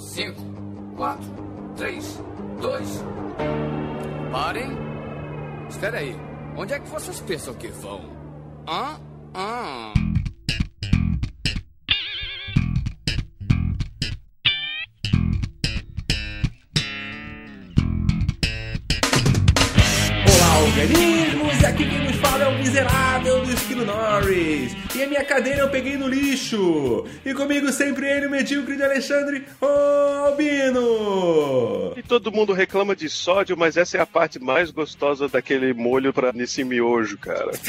5, 4, 3, 2. Parem. Espera aí. Onde é que vocês pensam que vão? Hã? Hã? Olá, organismos! Aqui quem nos miserável do Esquilo Norris. E a minha cadeira eu peguei no lixo. E comigo sempre ele, o medíocre de Alexandre Albino. E todo mundo reclama de sódio, mas essa é a parte mais gostosa daquele molho pra, nesse miojo, cara.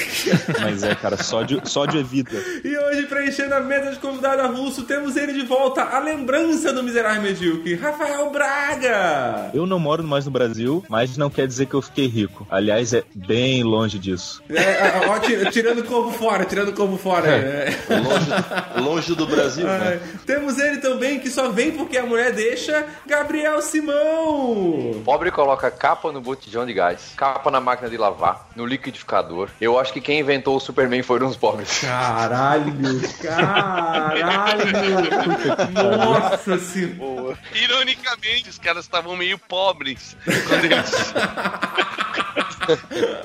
Mas é, cara, sódio, sódio é vida. E hoje, preenchendo a mesa de convidado avulso, temos ele de volta, a lembrança do miserável medíocre, Rafael Braga. Eu não moro mais no Brasil, mas não quer dizer que eu fiquei rico. Aliás, é bem longe disso. É, ó, ti- tirando o corpo fora, tirando o corpo fora. é. Longe, longe do Brasil, né? Temos ele também, que só vem porque a mulher deixa, Gabriel Simão. Pobre coloca capa no botijão de gás, capa na máquina de lavar, no liquidificador. Eu acho que quem inventou o Superman foram os pobres. Caralho, caralho. Nossa senhora. Ironicamente, os caras estavam meio pobres quando eles.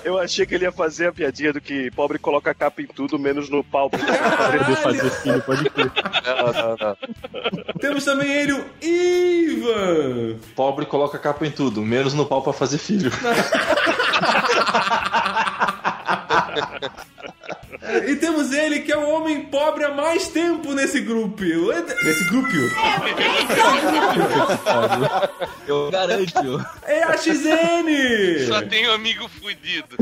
Eu achei que ele ia fazer a piadinha do que pobre coloca capa em tudo, menos no pau. Pra poder fazer filho, pode crer. Não, não, não. Temos também ele, o Ivan. Pobre coloca capa em tudo, menos no pau pra fazer filho. E temos ele, que é o homem pobre há mais tempo nesse grupo. Nesse grupo. Eu garanto. É a XN. Só tem um amigo fudido.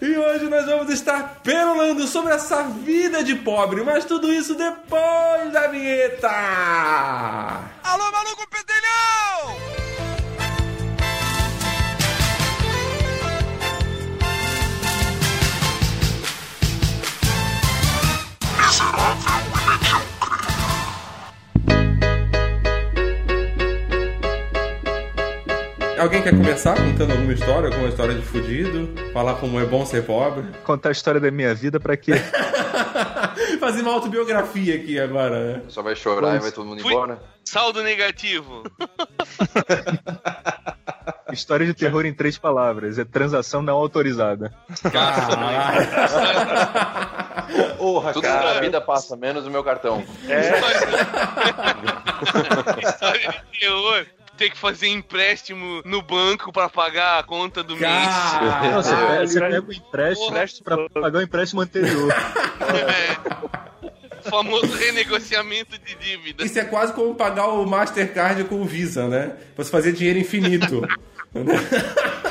E hoje nós vamos estar perolando sobre essa vida de pobre, mas tudo isso depois da vinheta. Alô, maluco pedelhão! Alguém quer começar contando alguma história, alguma história de fudido? Falar como é bom ser pobre? Contar a história da minha vida pra quê? Fazer uma autobiografia aqui agora, né? Só vai chorar e vai todo mundo Fui- embora. Saldo negativo. História de terror em três palavras. É transação não autorizada. Caralho. Porra, Tudo na cara. vida passa, menos o meu cartão. História de terror. Ter que fazer empréstimo no banco pra pagar a conta do mês. Não, você, Caralho. pega, você pega o empréstimo pra pagar o empréstimo anterior. É. Famoso renegociamento de dívida. Isso é quase como pagar o Mastercard com o Visa, né? Você fazer dinheiro infinito.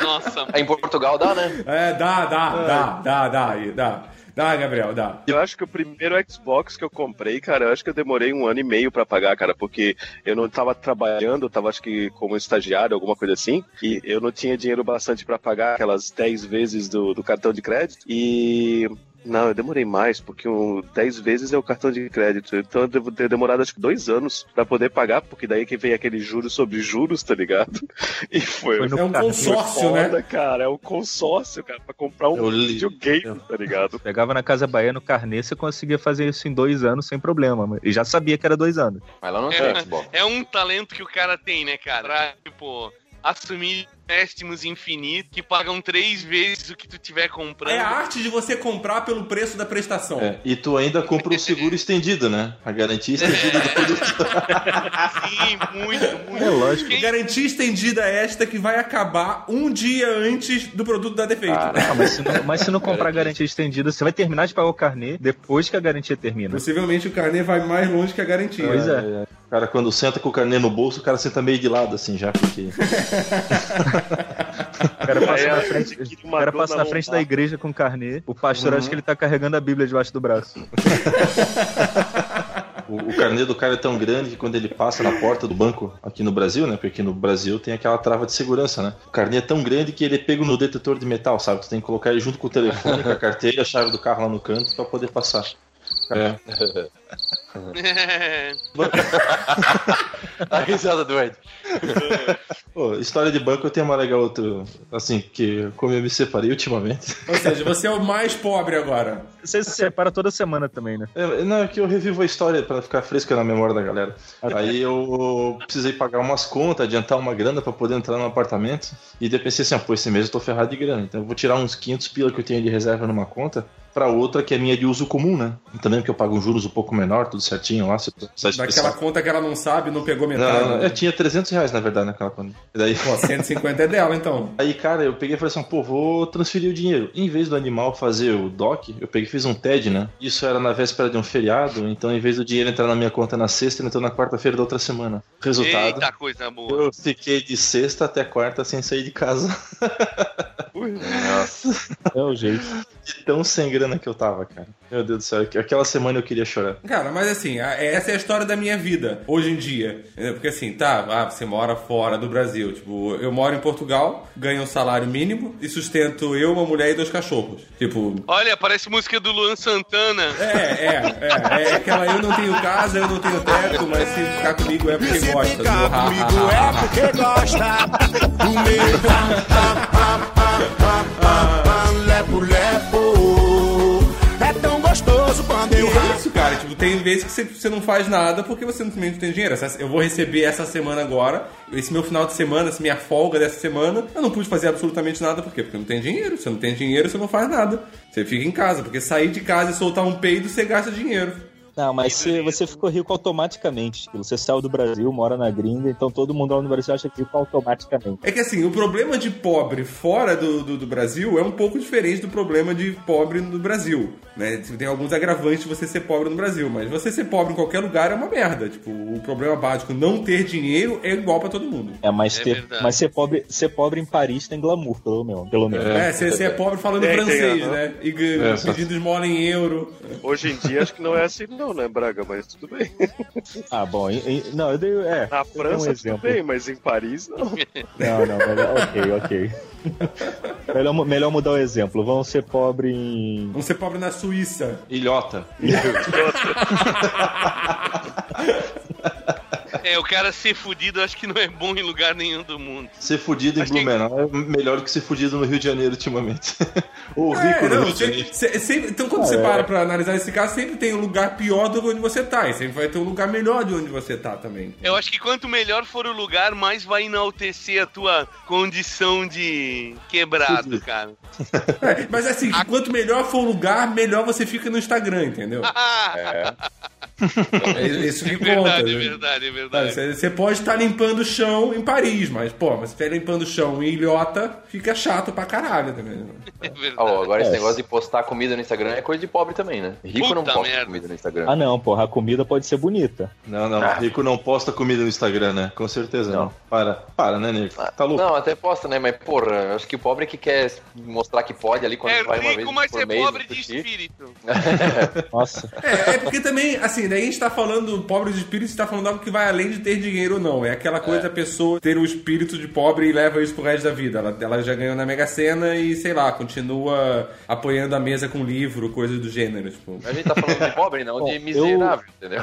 Nossa, Em Portugal dá, né? É, dá, dá, dá, dá, dá, dá. Dá, Gabriel, dá. Eu acho que o primeiro Xbox que eu comprei, cara, eu acho que eu demorei um ano e meio pra pagar, cara, porque eu não tava trabalhando, eu tava acho que como estagiário, alguma coisa assim, e eu não tinha dinheiro bastante pra pagar aquelas 10 vezes do, do cartão de crédito. E não, eu demorei mais, porque o 10 vezes é o cartão de crédito. Então eu devo ter demorado acho que dois anos pra poder pagar, porque daí que vem aquele juros sobre juros, tá ligado? E foi, Foi no É um consórcio, foda, né? cara. É um consórcio, cara, pra comprar um Eu videogame, tá ligado? Pegava na Casa Bahia, no carnê, você conseguia fazer isso em dois anos sem problema. E já sabia que era dois anos. Mas lá não É. Xbox. é um talento que o cara tem, né, cara? Pra, tipo, assumir empréstimos infinitos que pagam três vezes o que tu tiver comprando. É a arte de você comprar pelo preço da prestação. É, e tu ainda compra o seguro estendido, né? A garantia estendida do produto. Sim, muito, muito. É lógico. Quem- Garantia estendida esta que vai acabar um dia antes do produto dar defeito. Ah, Ah, mas, se não, mas se não comprar garantia estendida, você vai terminar de pagar o carnê depois que a garantia termina. Possivelmente o carnê vai mais longe que a garantia. Pois é. O cara, quando senta com o carnê no bolso, o cara senta meio de lado, assim, já, porque. O cara passa É, na a frente, o cara passa na frente da igreja com carnê. O pastor acha que ele tá carregando a Bíblia debaixo do braço. O, o carnê do cara é tão grande que quando ele passa na porta do banco aqui no Brasil, né? Porque no Brasil tem aquela trava de segurança, né? O carnê é tão grande que ele é pego no detetor de metal, sabe? Tu tem que colocar ele junto com o telefone, com a carteira, a chave do carro lá no canto pra poder passar. É. A risada do Ed. Pô, história de banco eu tenho uma legal outra, assim, que como eu me separei ultimamente. Ou seja, você é o mais pobre agora. Você se separa toda semana também, né? É, não, é que eu revivo a história pra ficar fresca na memória da galera. Aí eu precisei pagar umas contas, adiantar uma grana pra poder entrar no apartamento. E eu pensei assim, ah, pô, esse mês eu tô ferrado de grana. Então eu vou tirar uns 500 pila que eu tenho de reserva numa conta pra outra que é minha de uso comum, né? E também porque eu pago uns juros um pouco menor, tudo certinho lá. Se Daquela conta que ela não sabe, não pegou metade. não, né? eu tinha 300 reais na verdade naquela conta. E daí... Pô, 150 é dela, então. Aí, cara, eu peguei e falei assim, pô, vou transferir o dinheiro. Em vez do animal fazer o DOC, eu peguei e fiz um TED, né? Isso era na véspera de um feriado, então em vez do dinheiro entrar na minha conta na sexta, ele entrou na quarta-feira da outra semana. Resultado, Eita coisa boa. eu fiquei de sexta até quarta sem sair de casa. Nossa. É o jeito. De tão sem grana que eu tava, cara. Meu Deus do céu, aquela semana eu queria chorar. Cara, mas assim, essa é a história da minha vida, hoje em dia. entendeu? Porque assim, tá, ah, você mora fora do Brasil. Tipo, eu moro em Portugal, ganho um salário mínimo e sustento eu, uma mulher e dois cachorros. Tipo, Olha, parece música do Luan Santana. é, é, é, é aquela eu não tenho casa, eu não tenho teto, mas se ficar comigo é porque gosta. Ficar Ha, ha, comigo é porque gosta do meu pam, pam, pam, pam, pam, pam, pam, lepo, lepo. Quando eu E é isso, cara. Tipo, tem vezes que você, você não faz nada porque você simplesmente não tem dinheiro. Eu vou receber essa semana agora, esse meu final de semana, essa minha folga dessa semana, eu não pude fazer absolutamente nada. Por quê? Porque não tem dinheiro. Se não tem dinheiro, você não faz nada. Você fica em casa, porque sair de casa e soltar um peido, você gasta dinheiro. Não, mas você, você ficou rico automaticamente. Tipo, Você saiu do Brasil, mora na gringa, então todo mundo lá no Brasil acha rico automaticamente. É que assim, o problema de pobre fora do, do, do Brasil é um pouco diferente do problema de pobre no Brasil. Né? Tem alguns agravantes de você ser pobre no Brasil, mas você ser pobre em qualquer lugar é uma merda. Tipo, o problema básico, não ter dinheiro, é igual pra todo mundo. É, mas, É ter, mas ser, pobre, ser pobre em Paris tem glamour, pelo menos. Pelo menos. É, você, é pobre falando Tem, francês, né? E É, pedindo esmola em euro. Hoje em dia acho que não é assim não, né, Braga? Mas tudo bem. Ah, bom. em- em- não, eu dei. É, Na França um tudo exemplo. bem, mas em Paris não. Não, não, melhor, ok, ok. melhor, melhor mudar o exemplo. Vão ser pobre em. Vamos ser pobre na Suíça. Ilhota. É, o cara ser fudido acho que não é bom em lugar nenhum do mundo. Ser fudido em Acho que- Blumenau é melhor do que ser fudido no Rio de Janeiro ultimamente. Ou É, rico no não, de sempre- Janeiro. se- sempre- então quando você para pra analisar esse caso, sempre tem um lugar pior do que onde você tá. E sempre vai ter um lugar melhor de onde você tá também. Eu acho que quanto melhor for o lugar, mais vai enaltecer a tua condição de quebrado, Fudido. cara. É, mas assim, quanto melhor for o lugar, melhor você fica no Instagram, entendeu? É isso que É conta. verdade, é né? verdade, é verdade. Você você pode estar limpando o chão em Paris, mas, pô, mas se estiver limpando o chão em Ilhota, fica chato pra caralho também. É verdade. Ó, agora esse É. negócio de postar comida no Instagram é coisa de pobre também, né? Rico não Puta posta merda. comida no Instagram. Ah, não, porra, a comida pode ser bonita. Não, não, Ah. rico não posta comida no Instagram, né? Com certeza não. Não. Para, para, né, nego? Tá louco? Não, até posta, né? Mas, porra, eu acho que o pobre é que quer mostrar que pode ali quando É vai uma vez rico, mas por é mês pobre de espírito. Nossa. É, é porque também, assim, daí a gente tá falando pobre de espírito, a gente tá falando algo que vai além de ter dinheiro ou não. É aquela coisa da pessoa ter o espírito de pobre e leva isso pro resto da vida. Ela, ela já ganhou na Mega Sena e, sei lá, continua apoiando a mesa com livro, coisas do gênero. Tipo. A gente tá falando de pobre, não Bom, de eu- miserável, entendeu?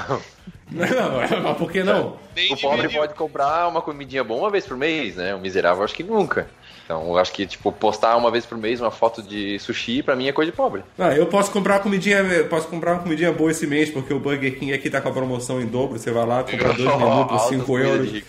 Não, mas por que não? O pobre pode comprar uma comidinha boa uma vez por mês, né? O miserável acho que nunca. Então, eu acho que, tipo, postar uma vez por mês uma foto de sushi, pra mim é coisa de pobre. Ah, eu posso comprar uma comidinha, eu posso comprar uma comidinha boa esse mês, porque o Burger King aqui tá com a promoção em dobro. Você vai lá, compra dois menus por Altas 5 comidas euros.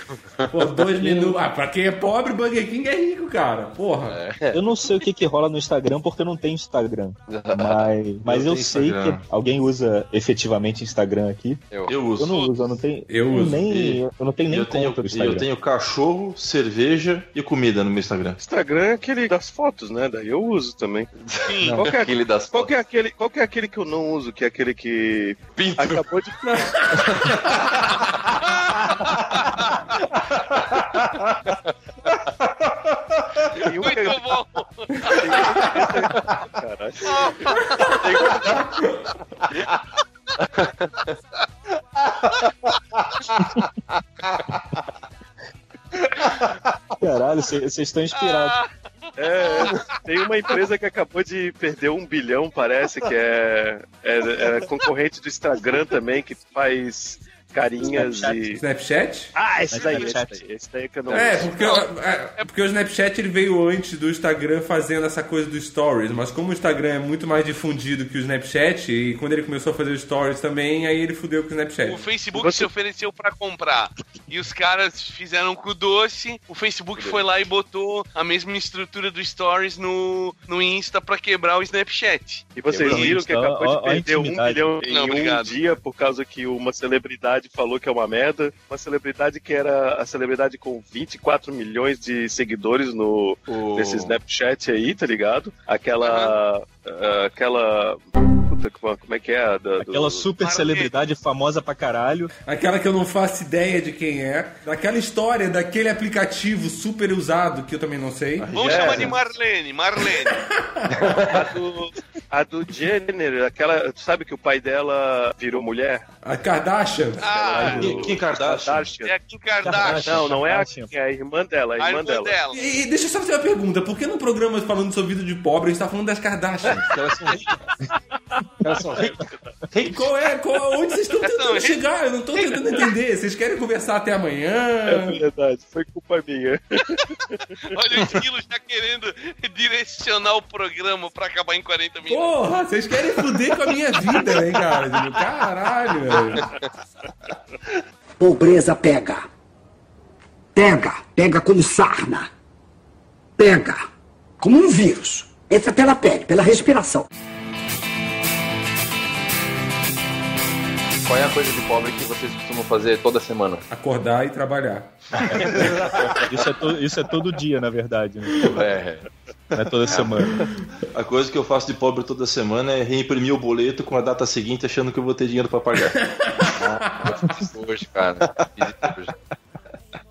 Pô, dois menus. Ah, pra quem é pobre, Burger King é rico, cara. Porra. Eu não sei o que, que rola no Instagram porque eu não tenho Instagram. Mas, mas eu, tenho sei Instagram. que alguém usa efetivamente Instagram aqui. Eu, Eu uso. Eu não uso, eu não tenho. Eu uso. Nem, E- eu não tenho nem eu, tenho, conta do e Instagram. eu tenho cachorro, cerveja e comida no meu Instagram. Instagram é aquele das fotos, né? Daí eu uso também. Sim. Qual que, é, aquele das qual, que é aquele, qual que é aquele que eu não uso, que é aquele que Pinto. acabou de. Tem um que é- Muito bom. Caralho. Caralho, vocês estão inspirados. É, tem uma uma empresa que acabou de perder um bilhão, parece, que é, é, é concorrente do Instagram também, que faz carinhas Snapchat. e. Snapchat? Ah, esse daí, esse Snapchat. daí, esse daí que eu não É porque, é, porque o Snapchat ele veio antes do Instagram fazendo essa coisa dos stories, mas como o Instagram é muito mais difundido que o Snapchat, e quando ele começou a fazer stories também, aí ele fudeu com o Snapchat. O Facebook Você- se ofereceu pra comprar e os caras fizeram com o doce. O Facebook foi lá e botou a mesma estrutura do Stories no, no Insta pra quebrar o Snapchat. E vocês viram que acabou ó, de ó a perder um bilhão em Não, um obrigado. dia por causa que uma celebridade falou que é uma merda. Uma celebridade que era a celebridade com 24 milhões de seguidores no O- nesse Snapchat aí, tá ligado? Aquela. ah, aquela. Puta, como como é que é? a Da, do- Aquela super celebridade famosa pra caralho. Aquela que eu não faço ideia de quem é. Daquela história daquele aplicativo super usado que eu também não sei. Vamos É. chamar de Marlene, Marlene. A do, a do Jenner, aquela. Tu sabe que o pai dela virou mulher? A Kardashian. Ah, Kim, Kim Kardashian. Kardashian. é a Kim Kardashian. Não, não é a, Kardashian. é a irmã dela, a A irmã, irmã dela. dela. E, e deixa eu só fazer uma pergunta: por que no programa falando sobre vida de pobre a gente tá falando das Kardashian? Elas são ricas. Qual é? Qual, onde vocês estão tentando chegar? Eu não tô tentando entender. Vocês querem conversar até É amanhã? verdade, foi culpa minha. Olha o Esquilo já querendo direcionar o programa pra acabar em 40 minutos. Porra, vocês querem fuder com a minha vida, né, cara? Caralho, velho. Pobreza pega. Pega, pega como sarna. Pega, como um vírus. Entra pela pele, pela respiração. Qual é a coisa de pobre que vocês costumam fazer toda semana? Acordar e trabalhar. Isso é, to- isso é todo dia, na verdade. Né? É, Não é toda semana. A coisa que eu faço de pobre toda semana é reimprimir o boleto com a data seguinte achando que eu vou ter dinheiro pra pagar. eu fiz isso hoje, cara. Fiz isso hoje.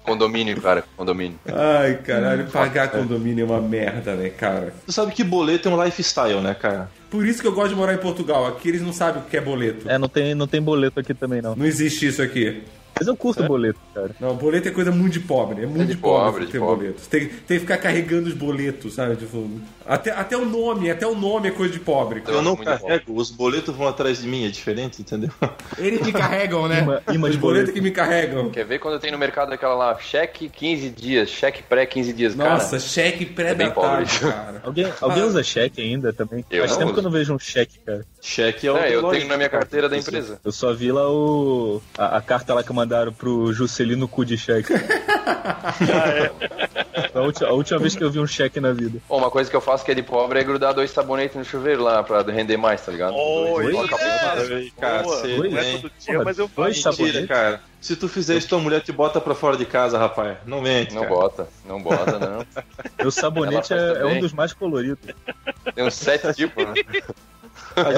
Condomínio, cara, condomínio. Ai, caralho, pagar condomínio é uma merda, né, cara? Tu sabe que boleto é um lifestyle, né, cara? Por isso que eu gosto de morar em Portugal. Aqui eles não sabem o que é boleto. É, não tem, não tem boleto aqui também, não. Não existe isso aqui. Mas eu curto boleto, cara. Não, boleto é coisa muito de pobre. É muito de de pobre, pobre, de ter pobre. boleto. Você tem, tem que ficar carregando os boletos, sabe? Tipo, até, até o nome, até o nome é coisa de pobre. Eu não carrego, os boletos vão atrás de mim, é diferente, entendeu? Eles me carregam, né? Imã- imã os boletos boleto. que me carregam. Quer ver quando tem no mercado aquela lá, cheque 15 dias, cheque pré 15 dias, Nossa, cara? cheque É bem pré-datado, pobre. cara. Alguém, alguém usa cheque ainda também? Eu Faz tempo uso. que eu não vejo um cheque, cara. Cheque é o. É, eu tenho na minha cara. carteira da empresa. Eu só vi lá o. a, a carta lá que mandaram pro Juscelino cu de cheque. Foi a, última, a última vez que eu vi um cheque na vida. Bom, uma coisa que eu faço que é de pobre é grudar dois sabonetes no chuveiro lá pra render mais, tá ligado? Oi, Dois- é, Cara, boa. você não é todo dia, Porra, mas eu dois. Mentira, cara. Se tu fizer isso, tua mulher te bota pra fora de casa, rapaz. Não mente, Não cara. bota, não bota, não. Meu sabonete é, é um dos mais coloridos. Tem uns sete tipos, né?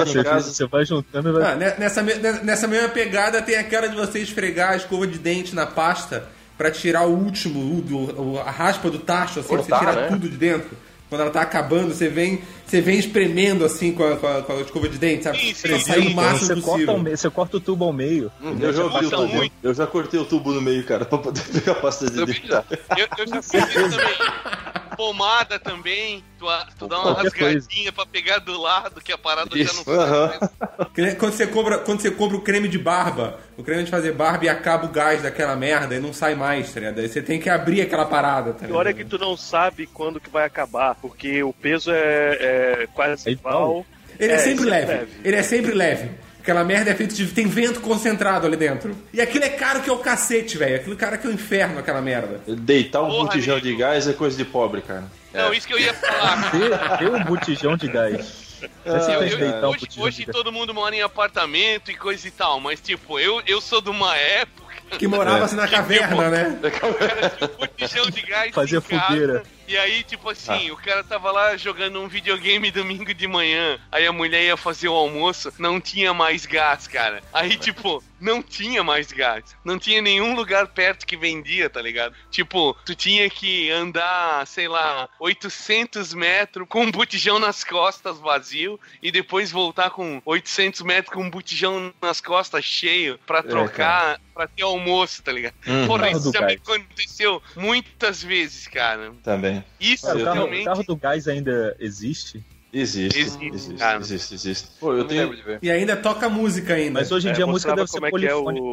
Você, casa, você vai juntando e vai. Ah, ne- nessa, nessa mesma pegada tem aquela de você esfregar a escova de dente na pasta pra tirar o último, o, do- o- a raspa do tacho, assim, Cortar, você tira né? tudo de dentro. Quando ela tá acabando, você vem, você vem espremendo assim com a, com a- com a escova de dente, sabe? Sim, sim, sair o Então, máximo você, corta possível. ao meio, você corta o tubo ao meio. eu já passa tubo. muito. Eu já cortei o tubo no meio, cara, pra poder pegar a pasta de dente. Eu, eu já fiz isso também. Pomada também. Tu, tu dá uma Qualquer coisa. rasgadinha pra pegar do lado, que a parada Isso. já não. Que nem Quando você, compra, quando você compra o creme de barba, o creme de fazer barba e acaba o gás daquela merda e não sai mais, tá ligado? Aí você tem que abrir aquela parada, tá O pior é que ligado? tu não sabe quando que vai acabar, porque o peso é, é quase É igual. Ele é, sempre sempre leve. Ele é sempre leve. Aquela merda é feita de. Tem vento concentrado ali dentro. E aquilo é caro que é o cacete, velho. Aquilo cara que é o inferno, aquela merda. Deitar um Porra, botijão amigo. de gás é coisa de pobre, cara. Não, isso que eu ia falar. Ter, um botijão de gás. Eu- tem eu- um hoje hoje todo mundo mora em apartamento e coisa e tal, mas tipo, eu, eu sou de uma época Que morava assim na caverna, né? cara tinha um botijão de gás Fazia fogueira. E aí, tipo assim, o cara tava lá jogando um videogame domingo de manhã. Aí a mulher ia fazer o almoço, não tinha mais gás, cara. Aí, tipo, não tinha mais gás. Não tinha nenhum lugar perto que vendia, tá ligado? Tipo, tu tinha que andar, sei lá, 800 metros com um botijão nas costas vazio e depois voltar com 800 metros com um botijão nas costas cheio pra trocar, pra ter almoço, tá ligado? Uhum. Porra, Carro isso do já me gás. aconteceu muitas vezes, cara. Também. Isso Cara, o, carro, realmente. o carro do gás ainda existe? Existe, Existe, existe, cara. existe, existe. Pô, eu tenho. E ainda toca música ainda. Mas hoje em É, dia a música deve como ser é que é polifônica.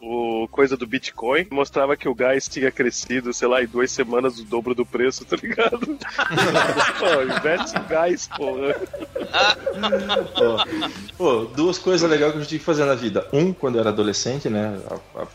o, o coisa do Bitcoin. Mostrava que o gás tinha crescido, sei lá, em duas semanas o dobro do preço, tá ligado? pô, investe em gás, porra. Pô, pô, duas coisas legais que eu tive que fazer na vida. Um, quando eu era adolescente, né?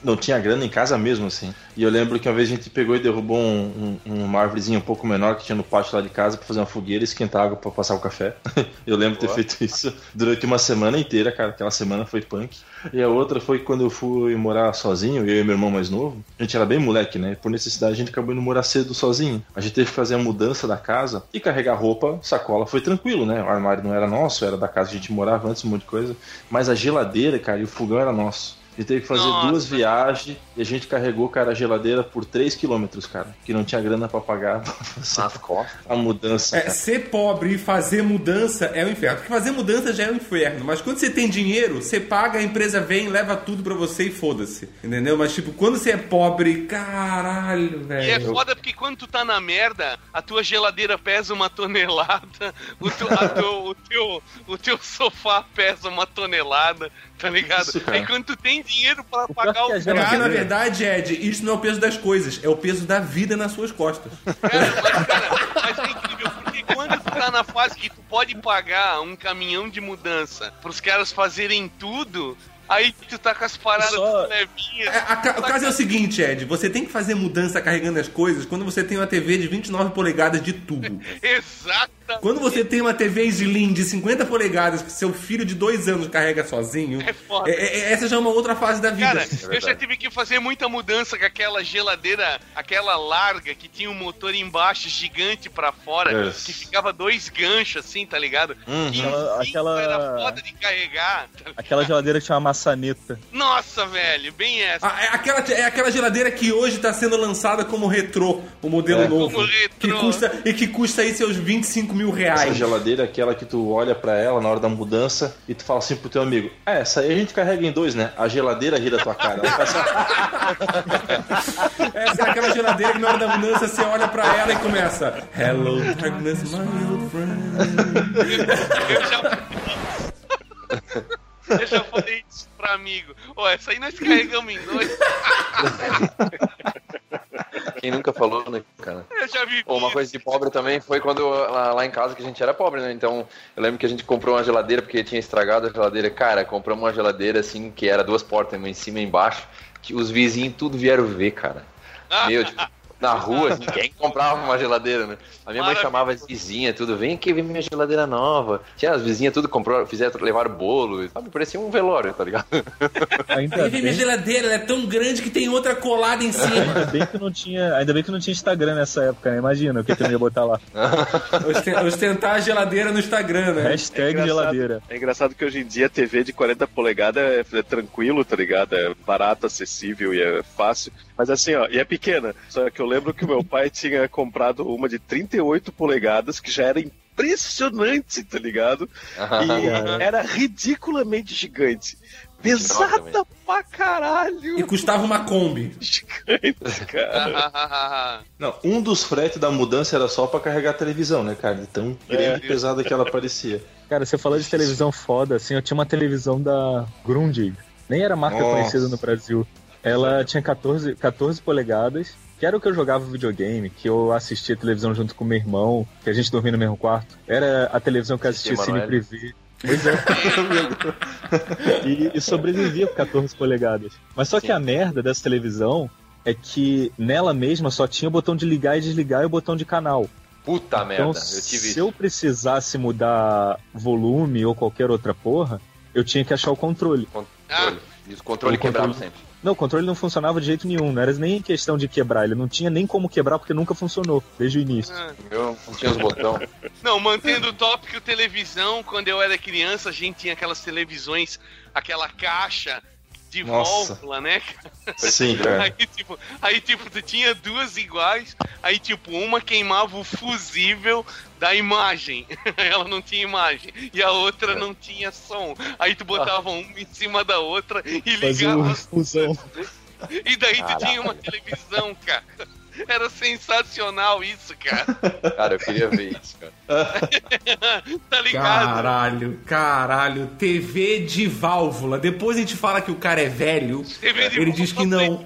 Não tinha grana em casa mesmo, assim. E eu lembro que uma vez a gente pegou e derrubou um, um- uma árvorezinha um pouco menor que tinha no pátio lá de casa pra fazer uma fogueira e esquentar água pra passar o café. Eu lembro de ter feito isso durante uma semana inteira, cara. Aquela semana foi punk. E a outra foi quando eu fui morar sozinho, eu e meu irmão mais novo. A gente era bem moleque, né? Por necessidade a gente acabou indo morar cedo sozinho. A gente teve que fazer a mudança da casa e carregar roupa, sacola foi tranquilo, né? O armário não era nosso, era da casa que a gente morava antes, um monte de coisa. Mas a geladeira, cara, e o fogão era nosso. A gente teve que fazer Nossa. duas viagens e a gente carregou, cara, a geladeira por 3 quilômetros, cara. Que não tinha grana pra pagar pra fazer Nas costas. a mudança. É, cara. ser pobre e fazer mudança é o inferno. Porque fazer mudança já é o inferno. Mas quando você tem dinheiro, você paga, a empresa vem, leva tudo pra você e foda-se. Entendeu? Mas, tipo, quando você é pobre, caralho, E é velho. foda porque quando tu tá na merda, a tua geladeira pesa uma tonelada, o, tu- teu, o, teu, o teu sofá pesa uma tonelada, tá ligado? Isso. Aí quando tu tem dinheiro pra pagar o É porque, cara, na verdade, Ed, isso não é o peso das coisas, é o peso da vida nas suas costas. cara, mas, cara, mas é incrível, porque quando tu tá na fase que tu pode pagar um caminhão de mudança pros caras fazerem tudo, aí tu tá com as paradas Só- levinhas. É, a ca- o caso é o seguinte, Ed, você tem que fazer mudança carregando as coisas quando você tem uma TV de 29 polegadas de tubo. Exato. Quando você tem uma TV Slim de 50 polegadas que seu filho de dois anos carrega sozinho, É foda. é- é- essa já é uma outra fase da vida. Cara, eu já tive que fazer muita mudança com aquela geladeira, aquela larga que tinha um motor embaixo gigante pra fora, Yes. que ficava dois ganchos assim, tá ligado? Uhum. Que Aquela- aquela- era foda de carregar. tá ligado? Aquela geladeira que tinha uma maçaneta. Nossa, velho, bem essa. Ah, é, aquela, é aquela geladeira que hoje está sendo lançada como retrô, o modelo É. novo. Como retrô. Que custa, e que custa aí seus 25 mil Essa reais. geladeira é aquela que tu olha pra ela na hora da mudança e tu fala assim pro teu amigo: É, essa aí a gente carrega em dois, né? A geladeira ri da tua cara. Essa é aquela geladeira que na hora da mudança você olha pra ela e começa Hello, darkness, my old friend. Eu já. Eu já falei isso pra amigo. Ó, essa aí nós carregamos em dois. Quem nunca falou, né, cara? Eu já vi. Uma coisa de pobre também foi quando lá, lá em casa que a gente era pobre, né? Então eu lembro que a gente comprou uma geladeira porque tinha estragado a geladeira. Cara, compramos uma geladeira assim que era duas portas, uma em cima e embaixo, que os vizinhos tudo vieram ver, cara. Meu, tipo, na rua, assim, quem comprava uma geladeira, né? A minha mãe Maravilha. chamava as vizinhas, tudo, vem aqui ver minha geladeira nova. Tinha as vizinhas tudo comprou, fizeram, levaram bolo, sabe? Parecia um velório, tá ligado? Ainda Aí vem minha bem, geladeira, ela é tão grande que tem outra colada em cima. ainda bem que não tinha, ainda bem que não tinha Instagram nessa época, né? Imagina o que, que eu ia botar lá. Osten- Ostentar a geladeira no Instagram, né? Hashtag engraçado. geladeira. É engraçado que hoje em dia a TV de 40 polegadas é, é tranquilo, tá ligado? É barato, acessível e é fácil. Mas assim, ó, e é pequena. Só que eu lembro que o meu pai tinha comprado uma de 38 polegadas, que já era impressionante, tá ligado? E era ridiculamente gigante. Pesada pra caralho. E custava uma Kombi. Gigante, cara. Não, um dos fretes da mudança era só pra carregar a televisão, né, cara? De tão grande e pesada que ela parecia. Cara, você falou de televisão foda, assim, eu tinha uma televisão da Grundig. Nem era marca Nossa. conhecida no Brasil. Ela tinha 14, 14 polegadas, que era o que eu jogava videogame, que eu assistia televisão junto com meu irmão, que a gente dormia no mesmo quarto. Era a televisão que eu assistia Cine. Privé. Pois é. e, e sobrevivia com 14 polegadas. Mas só que a merda dessa televisão é que nela mesma só tinha o botão de ligar e desligar e o botão de canal. Puta Então, merda, eu tive se eu precisasse mudar volume ou qualquer outra porra, eu tinha que achar o controle. Controle. E os controles O controle- sempre. Não, o controle não funcionava de jeito nenhum, não era nem questão de quebrar, ele não tinha nem como quebrar porque nunca funcionou, desde o início. Ah. Eu não tinha os botões. Não, mantendo o tópico televisão, quando eu era criança, a gente tinha aquelas televisões, aquela caixa de Nossa. válvula, né, cara? Sim, cara. Aí tipo, aí, tipo, tu tinha duas iguais, aí, tipo, uma queimava o fusível da imagem. Ela não tinha imagem. E a outra não tinha som. Aí tu botava uma em cima da outra e Fazia ligava uma as fusão. E daí tu tinha uma televisão, cara. Era sensacional isso, cara. Cara, eu queria ver isso, cara. tá ligado? Caralho, caralho. TV de válvula. Depois a gente fala que o cara é velho. TV de Ele diz que não.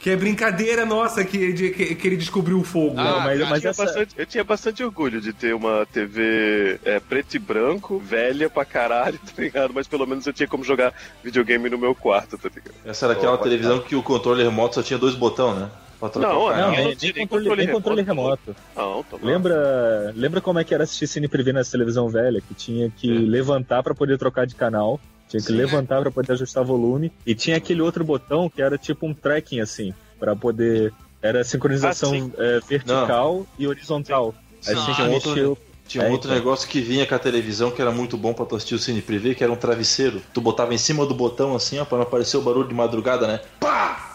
Que é brincadeira nossa que, que, que ele descobriu o fogo. Ah, mas, cara, mas tinha essa, bastante- eu tinha bastante orgulho de ter uma TV é, preto e branco, velha pra caralho, tá ligado? Mas pelo menos eu tinha como jogar videogame no meu quarto, tá ligado? Essa era aquela televisão que o controle remoto só tinha dois botões, né? Pra trocar Não, canal. não, não, nem, não tinha controle, controle nem controle remoto. remoto. Não, tá bom. Lembra, lembra como é que era assistir Cine Privé nessa televisão velha? Que tinha que levantar pra poder trocar de canal. Tinha que Sim. levantar pra poder ajustar volume. E tinha aquele outro botão que era tipo um tracking, assim, pra poder. Era sincronização Ah, é, vertical e horizontal. Aí Sim. tinha Tinha que um outro, tinha um É, outro então. negócio que vinha com a televisão que era muito bom pra tu assistir o Cine Privé, que era um travesseiro. Tu botava em cima do botão assim, ó, pra não aparecer o barulho de madrugada, né? Pá!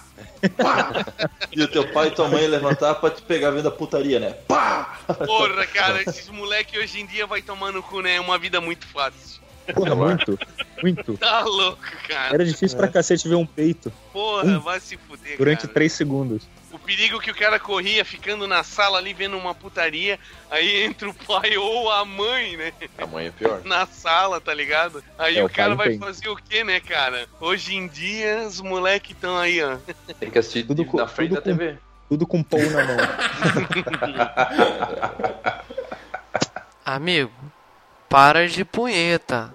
Pá! e o teu pai e tua mãe levantar pra te pegar vendo a putaria, né? Pá! Porra, cara, esses moleque hoje em dia vai tomar no cu, né? É uma vida muito fácil. Porra, muito. Muito. Tá louco, cara. Era difícil pra cacete ver um peito Porra, vai se fuder, durante cara. 3 segundos. O perigo que o cara corria ficando na sala ali vendo uma putaria, aí entra o pai ou a mãe, né? A mãe é pior. Na sala, tá ligado? Aí É, o o cara vai tem. fazer o quê, né, cara? Hoje em dia, os moleques estão aí, ó. Tem que assistir Tudo com- na frente tudo da TV. Tudo com pão na mão. Amigo, para de punheta.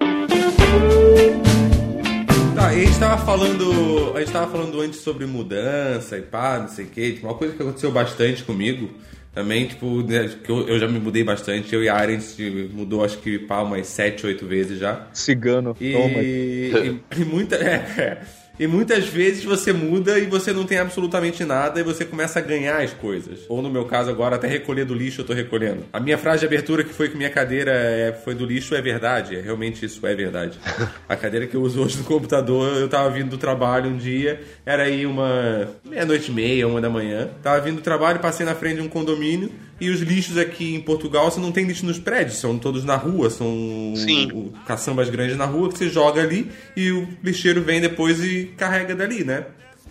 Tá, e a gente tava falando. A gente tava falando antes sobre mudança e pá, não sei o que. Tipo, uma coisa que aconteceu bastante comigo também, tipo, né, que eu, eu já me mudei bastante. Eu e a Aren se mudou acho que pá, umas 7, 8 vezes já. Cigano, E, toma. e, e muita, é, é. E muitas vezes você muda e você não tem absolutamente nada e você começa a ganhar as coisas. Ou no meu caso agora, até recolher do lixo eu tô recolhendo. A minha frase de abertura que foi que minha cadeira é, foi do lixo é verdade. É, realmente isso é verdade. A cadeira que eu uso hoje no computador, eu tava vindo do trabalho um dia, era aí uma meia-noite e meia, uma da manhã. Tava vindo do trabalho, passei na frente de um condomínio e os lixos aqui em Portugal, você não tem lixo nos prédios, são todos na rua, são Sim. caçambas grandes na rua que você joga ali e o lixeiro vem depois e carrega dali, né?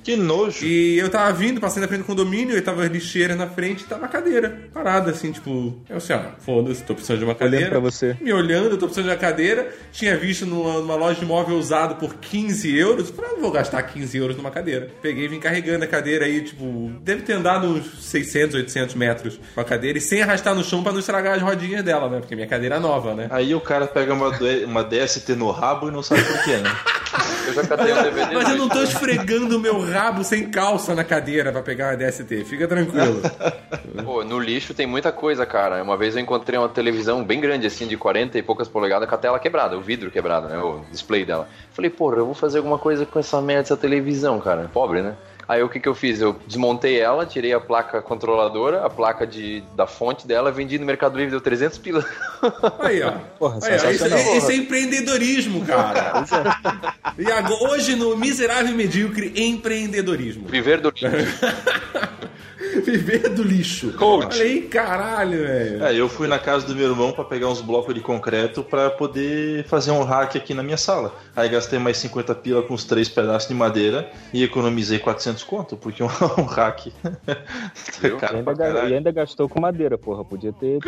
Que nojo. E eu tava vindo, passei na frente do condomínio, e tava lixeira na frente e tava a cadeira. Parada, assim, tipo, eu assim, ó, foda-se, tô precisando de uma cadeira. pra você. Me olhando, tô precisando de uma cadeira. Tinha visto numa, numa loja de móvel usado por 15 euros. Falei, ah, não vou gastar 15 euros numa cadeira. Peguei e vim carregando a cadeira aí, tipo, deve ter andado uns 600, 800 metros com a cadeira e sem arrastar no chão pra não estragar as rodinhas dela, né? Porque minha cadeira é nova, né? Aí o cara pega uma, D- uma DST no rabo e não sabe por quê, né? Eu já catei um DVD. Mas eu não tô do- esfregando o meu rabo sem calça na cadeira pra pegar uma DST. Fica tranquilo. Pô, no lixo tem muita coisa, cara. Uma vez eu encontrei uma televisão bem grande, assim, de 40 e poucas polegadas, com a tela quebrada, o vidro quebrado, né? O display dela. Falei, porra, eu vou fazer alguma coisa com essa merda dessa televisão, cara. Pobre, né? Aí o que que eu fiz? Eu desmontei ela, tirei a placa controladora, a placa de, da fonte dela, vendi no Mercado Livre, deu 300 pila. Aí, ó. Porra, Aí, ó, isso, sensacional. isso é empreendedorismo, cara. E agora, hoje no Miserável e Medíocre, empreendedorismo. Viver do lixo. Viver do lixo. Coach. Olha aí, caralho, velho. É, eu fui na casa do meu irmão pra pegar uns blocos de concreto pra poder fazer um rack aqui na minha sala. Aí gastei mais 50 pila com os três pedaços de madeira e economizei 400 conto, porque um, um rack. Viu? E ainda, e ainda gastou com madeira, porra. Podia ter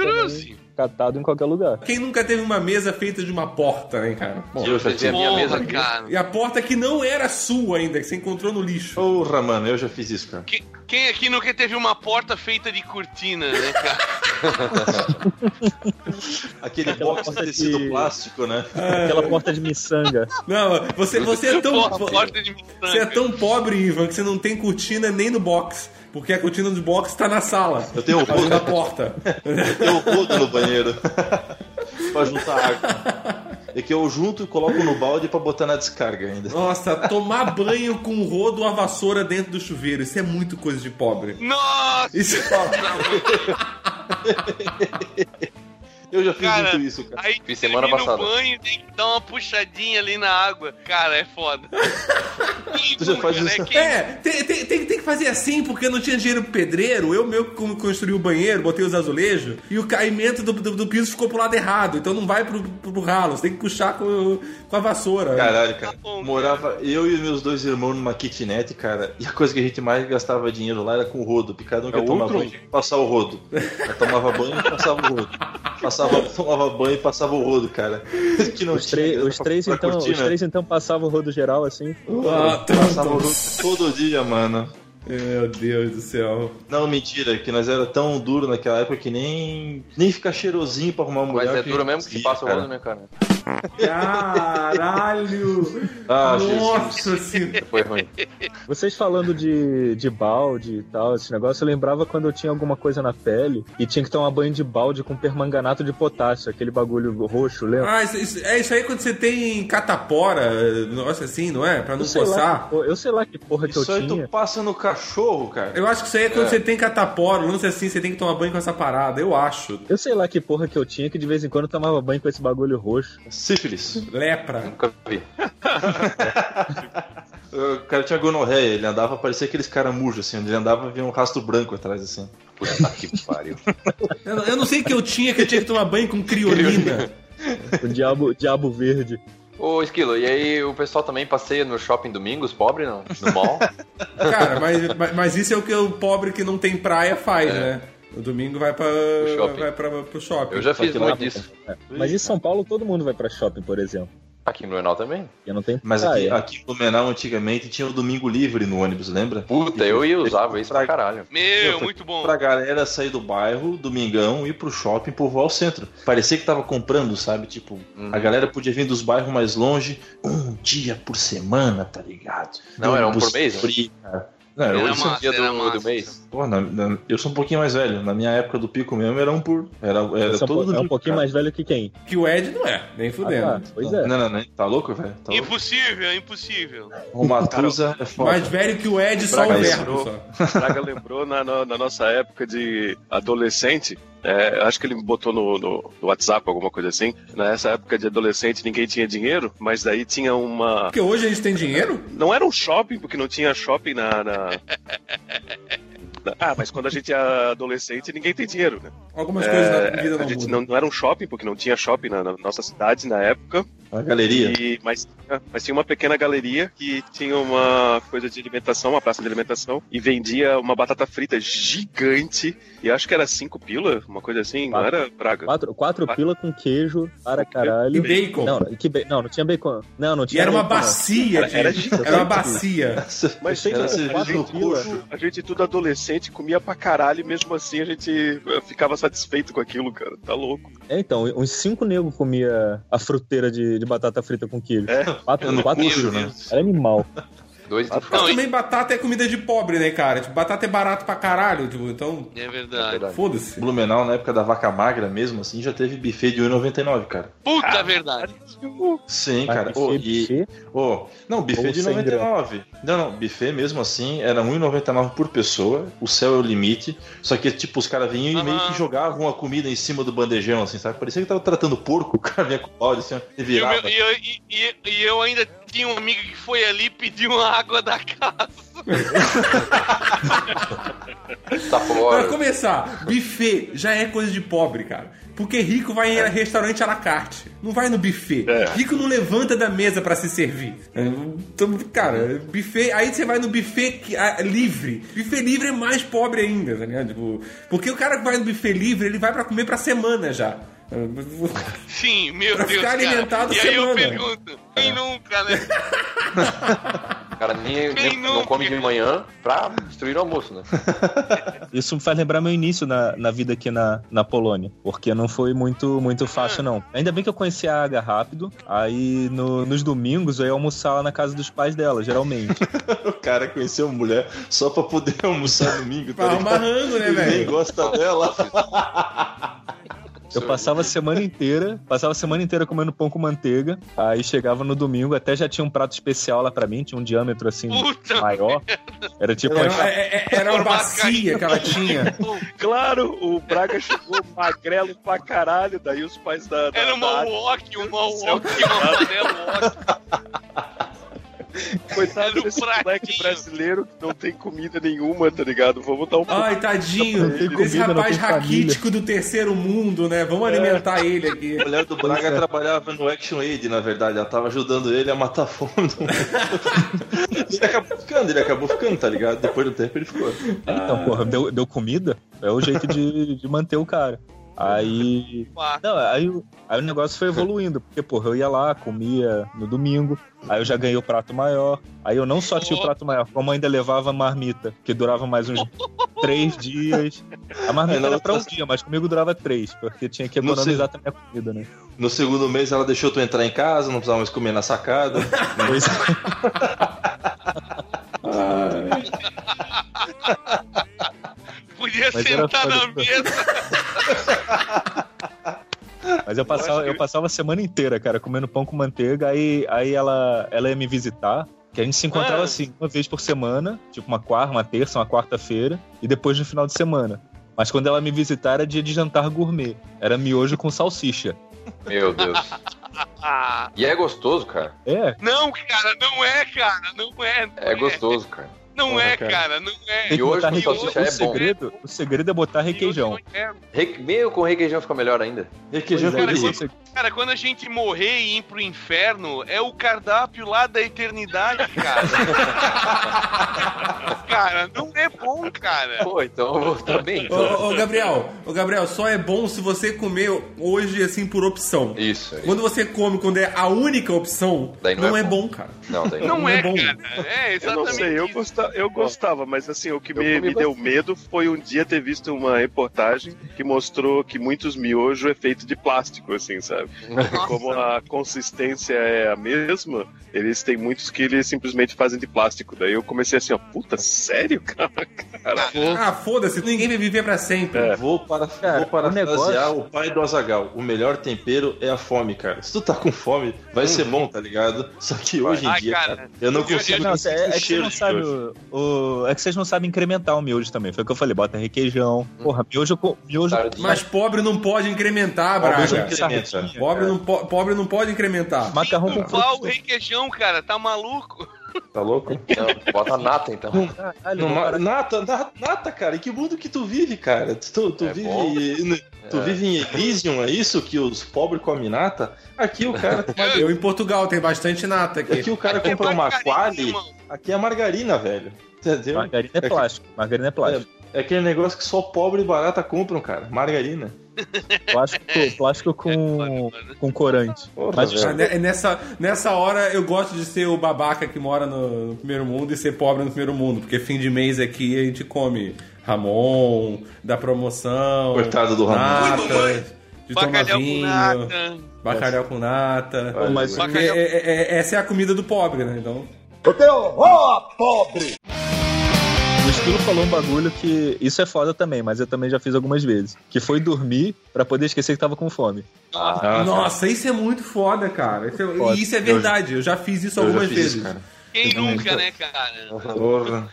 catado em qualquer lugar. Quem nunca teve uma mesa feita de uma porta, né, cara? Bom, Eu já Fazia a minha mesa Porra, cara. e a porta que não era sua ainda, que você encontrou no lixo. Porra, mano, eu já fiz isso, cara. Que- Quem aqui nunca teve uma porta feita de cortina, né, cara? Aquele Aquela box de tecido que- plástico, né? Aquela porta de miçanga. Não, você, você é tão. Porta de Você é tão pobre, Ivan, que você não tem cortina nem no box. Porque a cortina do box tá na sala. Eu tenho Fazendo a rodo, porta. eu tenho um rodo no banheiro pra juntar água. É que eu junto e coloco no balde pra botar na descarga ainda. Nossa, tomar banho com um rodo ou a vassoura dentro do chuveiro. Isso é muito coisa de pobre. Nossa! Isso Eu já fiz Cara, muito isso, cara. Aí Fiz semana passada. o banho, tem que dar uma puxadinha ali na água. Cara, é foda. Tu já faz Né? isso? Quem- É, tem, tem, tem, tem que fazer assim, porque não tinha dinheiro pro pedreiro. Eu mesmo como construí o banheiro, botei os azulejos, e o caimento do, do, do piso ficou pro lado errado. Então não vai pro, pro ralo, você tem que puxar com, com a vassoura. Caralho, cara. Tá bom, Morava eu e meus dois irmãos numa kitnet, cara, e a coisa que a gente mais gastava dinheiro lá era com o rodo, porque cada um que É tomava Ultron? banho tinha que passar o rodo. Eu tomava banho e passava o rodo. Passava, tomava banho e passava o rodo, cara. Que não Os, tinha três- grana os pra três comprar então, os cortina. três então passavam o rodo geral assim. Ah, Passava o rodo todo dia, mano. Meu Deus do céu. Não, mentira, que nós era tão duro naquela época que nem, nem ficar cheirosinho pra arrumar uma Mas mulher. é duro mesmo que se conseguia, passa o rodo, né, cara? Caralho! Ah, Nossa senhora! Foi ruim. Vocês falando de, de balde e tal, esse negócio, eu lembrava quando eu tinha alguma coisa na pele e tinha que tomar banho de balde com permanganato de potássio, aquele bagulho roxo, lembra? Ah, isso, isso- é isso aí quando você tem catapora, negócio assim, não é? Pra não eu, sei lá, coçar. que porra- eu sei lá que porra que Isso eu aí tinha. tu passa no cachorro, cara. Eu acho que isso aí é quando você tem catapora, um lance assim, você tem que tomar banho com essa parada, eu acho. Eu sei lá que porra que eu tinha que de vez em quando eu tomava banho com esse bagulho roxo. Sífilis. Lepra. Nunca vi. O cara tinha gonorreia, ele andava, parecia aqueles caramujos, assim, onde ele andava havia um rastro branco atrás, assim. Puta que pariu. Eu, não- eu não sei o que eu tinha, que eu tinha que tomar banho com criolina. O diabo, diabo verde. Ô, Esquilo, e aí o pessoal também passeia no shopping domingos, pobre, não? No mall? Cara, mas, mas, mas isso é o que o pobre que não tem praia faz, É. né? O domingo vai pra, shopping. vai pra, pro shopping. Eu já fiz muito disso. É, Mas em São Paulo todo mundo vai pra shopping, por exemplo. Aqui no Enal também. E não tem Mas aqui, aqui em Blumenau, antigamente, tinha o domingo livre no ônibus, lembra? Puta, eu ia usava isso pra caralho. Meu, muito bom. Pra galera sair do bairro, domingão, ir pro shopping, povoar o centro. Parecia que tava comprando, sabe? Tipo, Uhum. a galera podia vir dos bairros mais longe um dia por semana, tá ligado? Não, era um por mês, né? free, cara. Não, Era eu, Hoje é massa, dia do, massa. do mês. Pô, na- na- eu sou um pouquinho mais velho. Na minha época do pico mesmo era um por. Era, era é um todo po- é um pouquinho cara. mais velho que quem? Que o Ed não é, nem fudendo. Ah, tá. Pois é. Não, não, não. Tá louco, velho? Tá louco? Impossível, impossível. O Matusa é foda. Mais velho que o Ed, só Braga o verbo lembrou. só. Braga lembrou na, na- na nossa época de adolescente. É, acho que ele botou no, no- no WhatsApp alguma coisa assim. Nessa época de adolescente ninguém tinha dinheiro, mas daí tinha uma. Porque hoje a gente tem dinheiro? Não era um shopping, porque não tinha shopping na. na- Ah, mas quando a gente é adolescente, ninguém tem dinheiro, né? Algumas coisas na É, vida a não gente mudam. não, não era um shopping, porque não tinha shopping na, na nossa cidade na época. A galeria. E, mas, mas tinha uma pequena galeria que tinha uma coisa de alimentação, uma praça de alimentação, e vendia uma batata frita gigante. E acho que era cinco pila, uma coisa assim, não Quatro. era praga. Quatro, quatro Quatro. pila com queijo para E caralho. bacon. Não, que ba- não, não tinha bacon. Não, não E tinha era uma bacon, não. bacia, Era- de- era era, uma bacia. Mas sei que Era era quatro no pila. coxo. a gente tudo adolescente comia pra caralho e mesmo assim a gente eh, ficava satisfeito com aquilo, cara. Tá louco. É, então, uns cinco negros comia a fruteira de, de batata frita com queijo. É. Quatro, quatro coxo, quilos. né? Era animal. Dois Mas Não, também batata é comida de pobre, né, cara? Tipo, batata é barato pra caralho, tipo, então. É verdade. Foda-se. Blumenau, na época da vaca magra mesmo, assim, já teve buffet de 1,99, cara. Puta verdade. Sim, Mas cara. buffet, Ô, e, buffet, ô, não, buffet Ou de 100 99. Não, não, buffet mesmo assim era 1,99 por pessoa. O céu é o limite. Só que, tipo, os caras vinham e meio que Aham. jogavam a comida em cima do bandejão, assim, sabe? Parecia que tava tratando porco. O cara vinha com o balde, assim, ó, e E, virava. meu- e eu, e- e- e eu ainda tinha um amigo que foi ali e pediu uma água da casa. Tá Pra começar, buffet já é coisa de pobre, cara. Porque rico vai em restaurante à la carte. Não vai no buffet. É. Rico não levanta da mesa pra se servir. Então, cara, buffet. Aí você vai no buffet que- ah, livre. Buffet livre é mais pobre ainda, tá ligado? Tipo, porque o cara que vai no buffet livre, ele vai pra comer pra semana já. Sim, meu Pra Deus. ficar cara. alimentado E aí eu pergunto, quem nunca, né? O cara nem, nem- não come de manhã pra destruir o almoço, né? Isso me faz lembrar meu início na, na vida aqui na, na Polônia. Porque não foi muito, muito fácil, não. Ainda bem que eu conheci a Aga rápido. Aí no- nos domingos eu ia almoçar lá na casa dos pais dela, geralmente. O cara conheceu uma mulher só pra poder almoçar domingo, Pra tá arrumar rango, né, Ele nem velho? gosta dela. Eu passava a semana inteira, passava a semana inteira comendo pão com manteiga. Aí chegava no domingo, até já tinha um prato especial lá pra mim, tinha um diâmetro assim Puta maior. Era tipo Era, uma- é- é- era uma bacia que ela tinha. Claro, o Braga chegou magrelo pra caralho, daí os pais da. da Era uma walk, uma walk, uma walk. Coitado um desse moleque brasileiro que não tem comida nenhuma, tá ligado? Vamos dar um pouco. Ai, tadinho. Esse rapaz tem família. raquítico do terceiro mundo, né? Vamos alimentar ele aqui. A mulher do Braga trabalhava no Action Aid, na verdade. Ela tava ajudando ele a matar a fome. ele acabou ficando, ele acabou ficando, tá ligado? Depois do tempo ele ficou. Então, porra, deu, deu comida? É o jeito de, de manter o cara. Aí. Não, aí, o- aí o negócio foi evoluindo, porque, porra, eu ia lá, comia no domingo, aí eu já ganhei o prato maior. Aí eu não só tinha o prato maior, como ainda levava a marmita, que durava mais uns três dias. A marmita era pra um outra- dia, mas comigo durava três, porque tinha que economizar também a comida, né? No segundo mês ela deixou tu entrar em casa, não precisava mais comer na sacada. Pois- Podia Mas era sentar na mesa. Mas eu passava, eu passava a semana inteira, cara, comendo pão com manteiga, aí, aí ela, ela ia me visitar. Que a gente se encontrava Ah. assim, uma vez por semana, tipo uma quarta, uma terça, uma quarta-feira, e depois no final de semana. Mas quando ela me visitar era dia de jantar gourmet. Era miojo com salsicha. Meu Deus. Ah, E é gostoso, cara. É, não, cara, não é, cara, não é. Não É gostoso, cara. Não Porra, é, cara. cara, não é. tem que Miojo botar com requeijão. salsicha O é bom. segredo, o segredo é botar requeijão. Re... Meio com requeijão fica melhor ainda. Requeijão Pois é, feliz. esse- Cara, quando a gente morrer e ir pro inferno, é o cardápio lá da eternidade, cara. cara, não é bom, cara. Pô, então eu vou tá bem. Ô, Então. ô, ô, Gabriel, ô, Gabriel, só é bom se você comer hoje, assim, por opção. Isso. Quando você come quando é a única opção, Daí não, não é é bom. bom, cara. Não, daí Não, Não é, é bom. cara. É, Eu exatamente. não sei, eu, isso. Gosta, eu gostava, mas assim, o que me, me deu medo foi um dia ter visto uma reportagem que mostrou que muitos miojos é feito de plástico, assim, sabe? E como a consistência é a mesma, eles têm muitos que eles simplesmente fazem de plástico. Daí eu comecei assim, ó, puta, sério, cara? cara Ah, foda-se, ninguém vai viver pra sempre. Vou, para, Cara, vou parafrasear o negócio- o pai do Azagal. O melhor tempero é a fome, cara. Se tu tá com fome, vai ser bom, tá ligado? Só que hoje em Ai, dia, cara, cara, eu não consigo Não, é, é que você cheiro não de sabe o, o- É que vocês não sabem incrementar o miojo também. Foi o que eu falei, bota requeijão. Porra, miojo. Miojo. Mas pobre não pode incrementar, Braga. incrementa. Pobre não, po- pobre não pode incrementar. Macarrão com Qual requeijão, cara? Tá maluco? Tá louco? Não, bota nata então. Caralho, ma- parar- nata, nata, nata, cara, em que mundo que tu vive, cara? Tu, tu É vive, bom. tu É. vive em Elysium, é isso que os pobres comem nata? Aqui o cara, Eu em Portugal tem bastante nata aqui. aqui o cara compra uma quali, irmão. Aqui é margarina, velho. Entendeu? Margarina é que- plástico. Margarina é plástico. É aquele negócio que só pobre e barata compram, cara. Margarina. Plástico, plástico com, com corante. Porra, Mas. Ah, ne- Nessa, nessa hora eu gosto de ser o babaca que mora no, no primeiro mundo e ser pobre no primeiro mundo, porque fim de mês aqui a gente come Ramon, da promoção, Coitado do Ramon. nata, de tomar Bacalhau com vinho, nata. bacalhau com nata. Mas- é- é- é- essa é a comida do pobre, né? Então, o Esquilo falou um bagulho que. Isso é foda também, mas eu também já fiz algumas vezes. Que foi dormir pra poder esquecer que tava com fome. Ah, nossa, isso é muito foda, cara. Isso é- Foda. e isso é verdade. Eu já fiz isso eu algumas fiz vezes. cara. Quem Eu nunca, né, cara? Porra.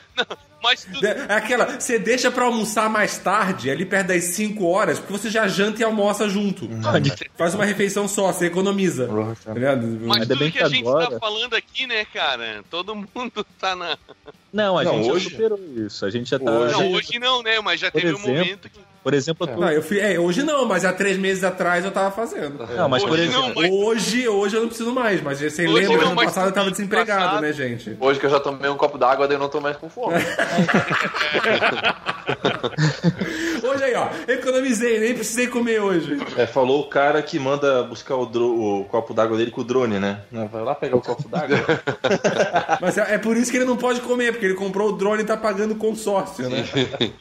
Mas tu, É aquela, você deixa pra almoçar mais tarde, ali perto das 5 horas, porque você já janta e almoça junto. Faz uma refeição só, você economiza. Porra, Tá mas Ainda tudo bem que que a gente agora- tá falando aqui, né, cara? Todo mundo tá na. Não, a Não, gente hoje- já superou isso. A gente já tá. Hoje- Não, hoje não, né? Mas já Por teve um exemplo, momento que. Por exemplo, tu. Não, eu fui, é, hoje não, mas há três meses atrás eu tava fazendo. Não, mas por Hoje exemplo. não, mas- Hoje, hoje eu não preciso mais, mas você Hoje lembra, não, ano passado eu tava desempregado, passado- né, gente? Hoje que eu já tomei um copo d'água, daí eu não tô mais com fome. Hoje aí, ó, economizei, nem precisei comer hoje. É, falou o cara que manda buscar o, dro- o copo d'água dele com o drone, né? Vai lá pegar o copo d'água. Mas é é por isso que ele não pode comer, porque ele comprou o drone e tá pagando consórcio, né?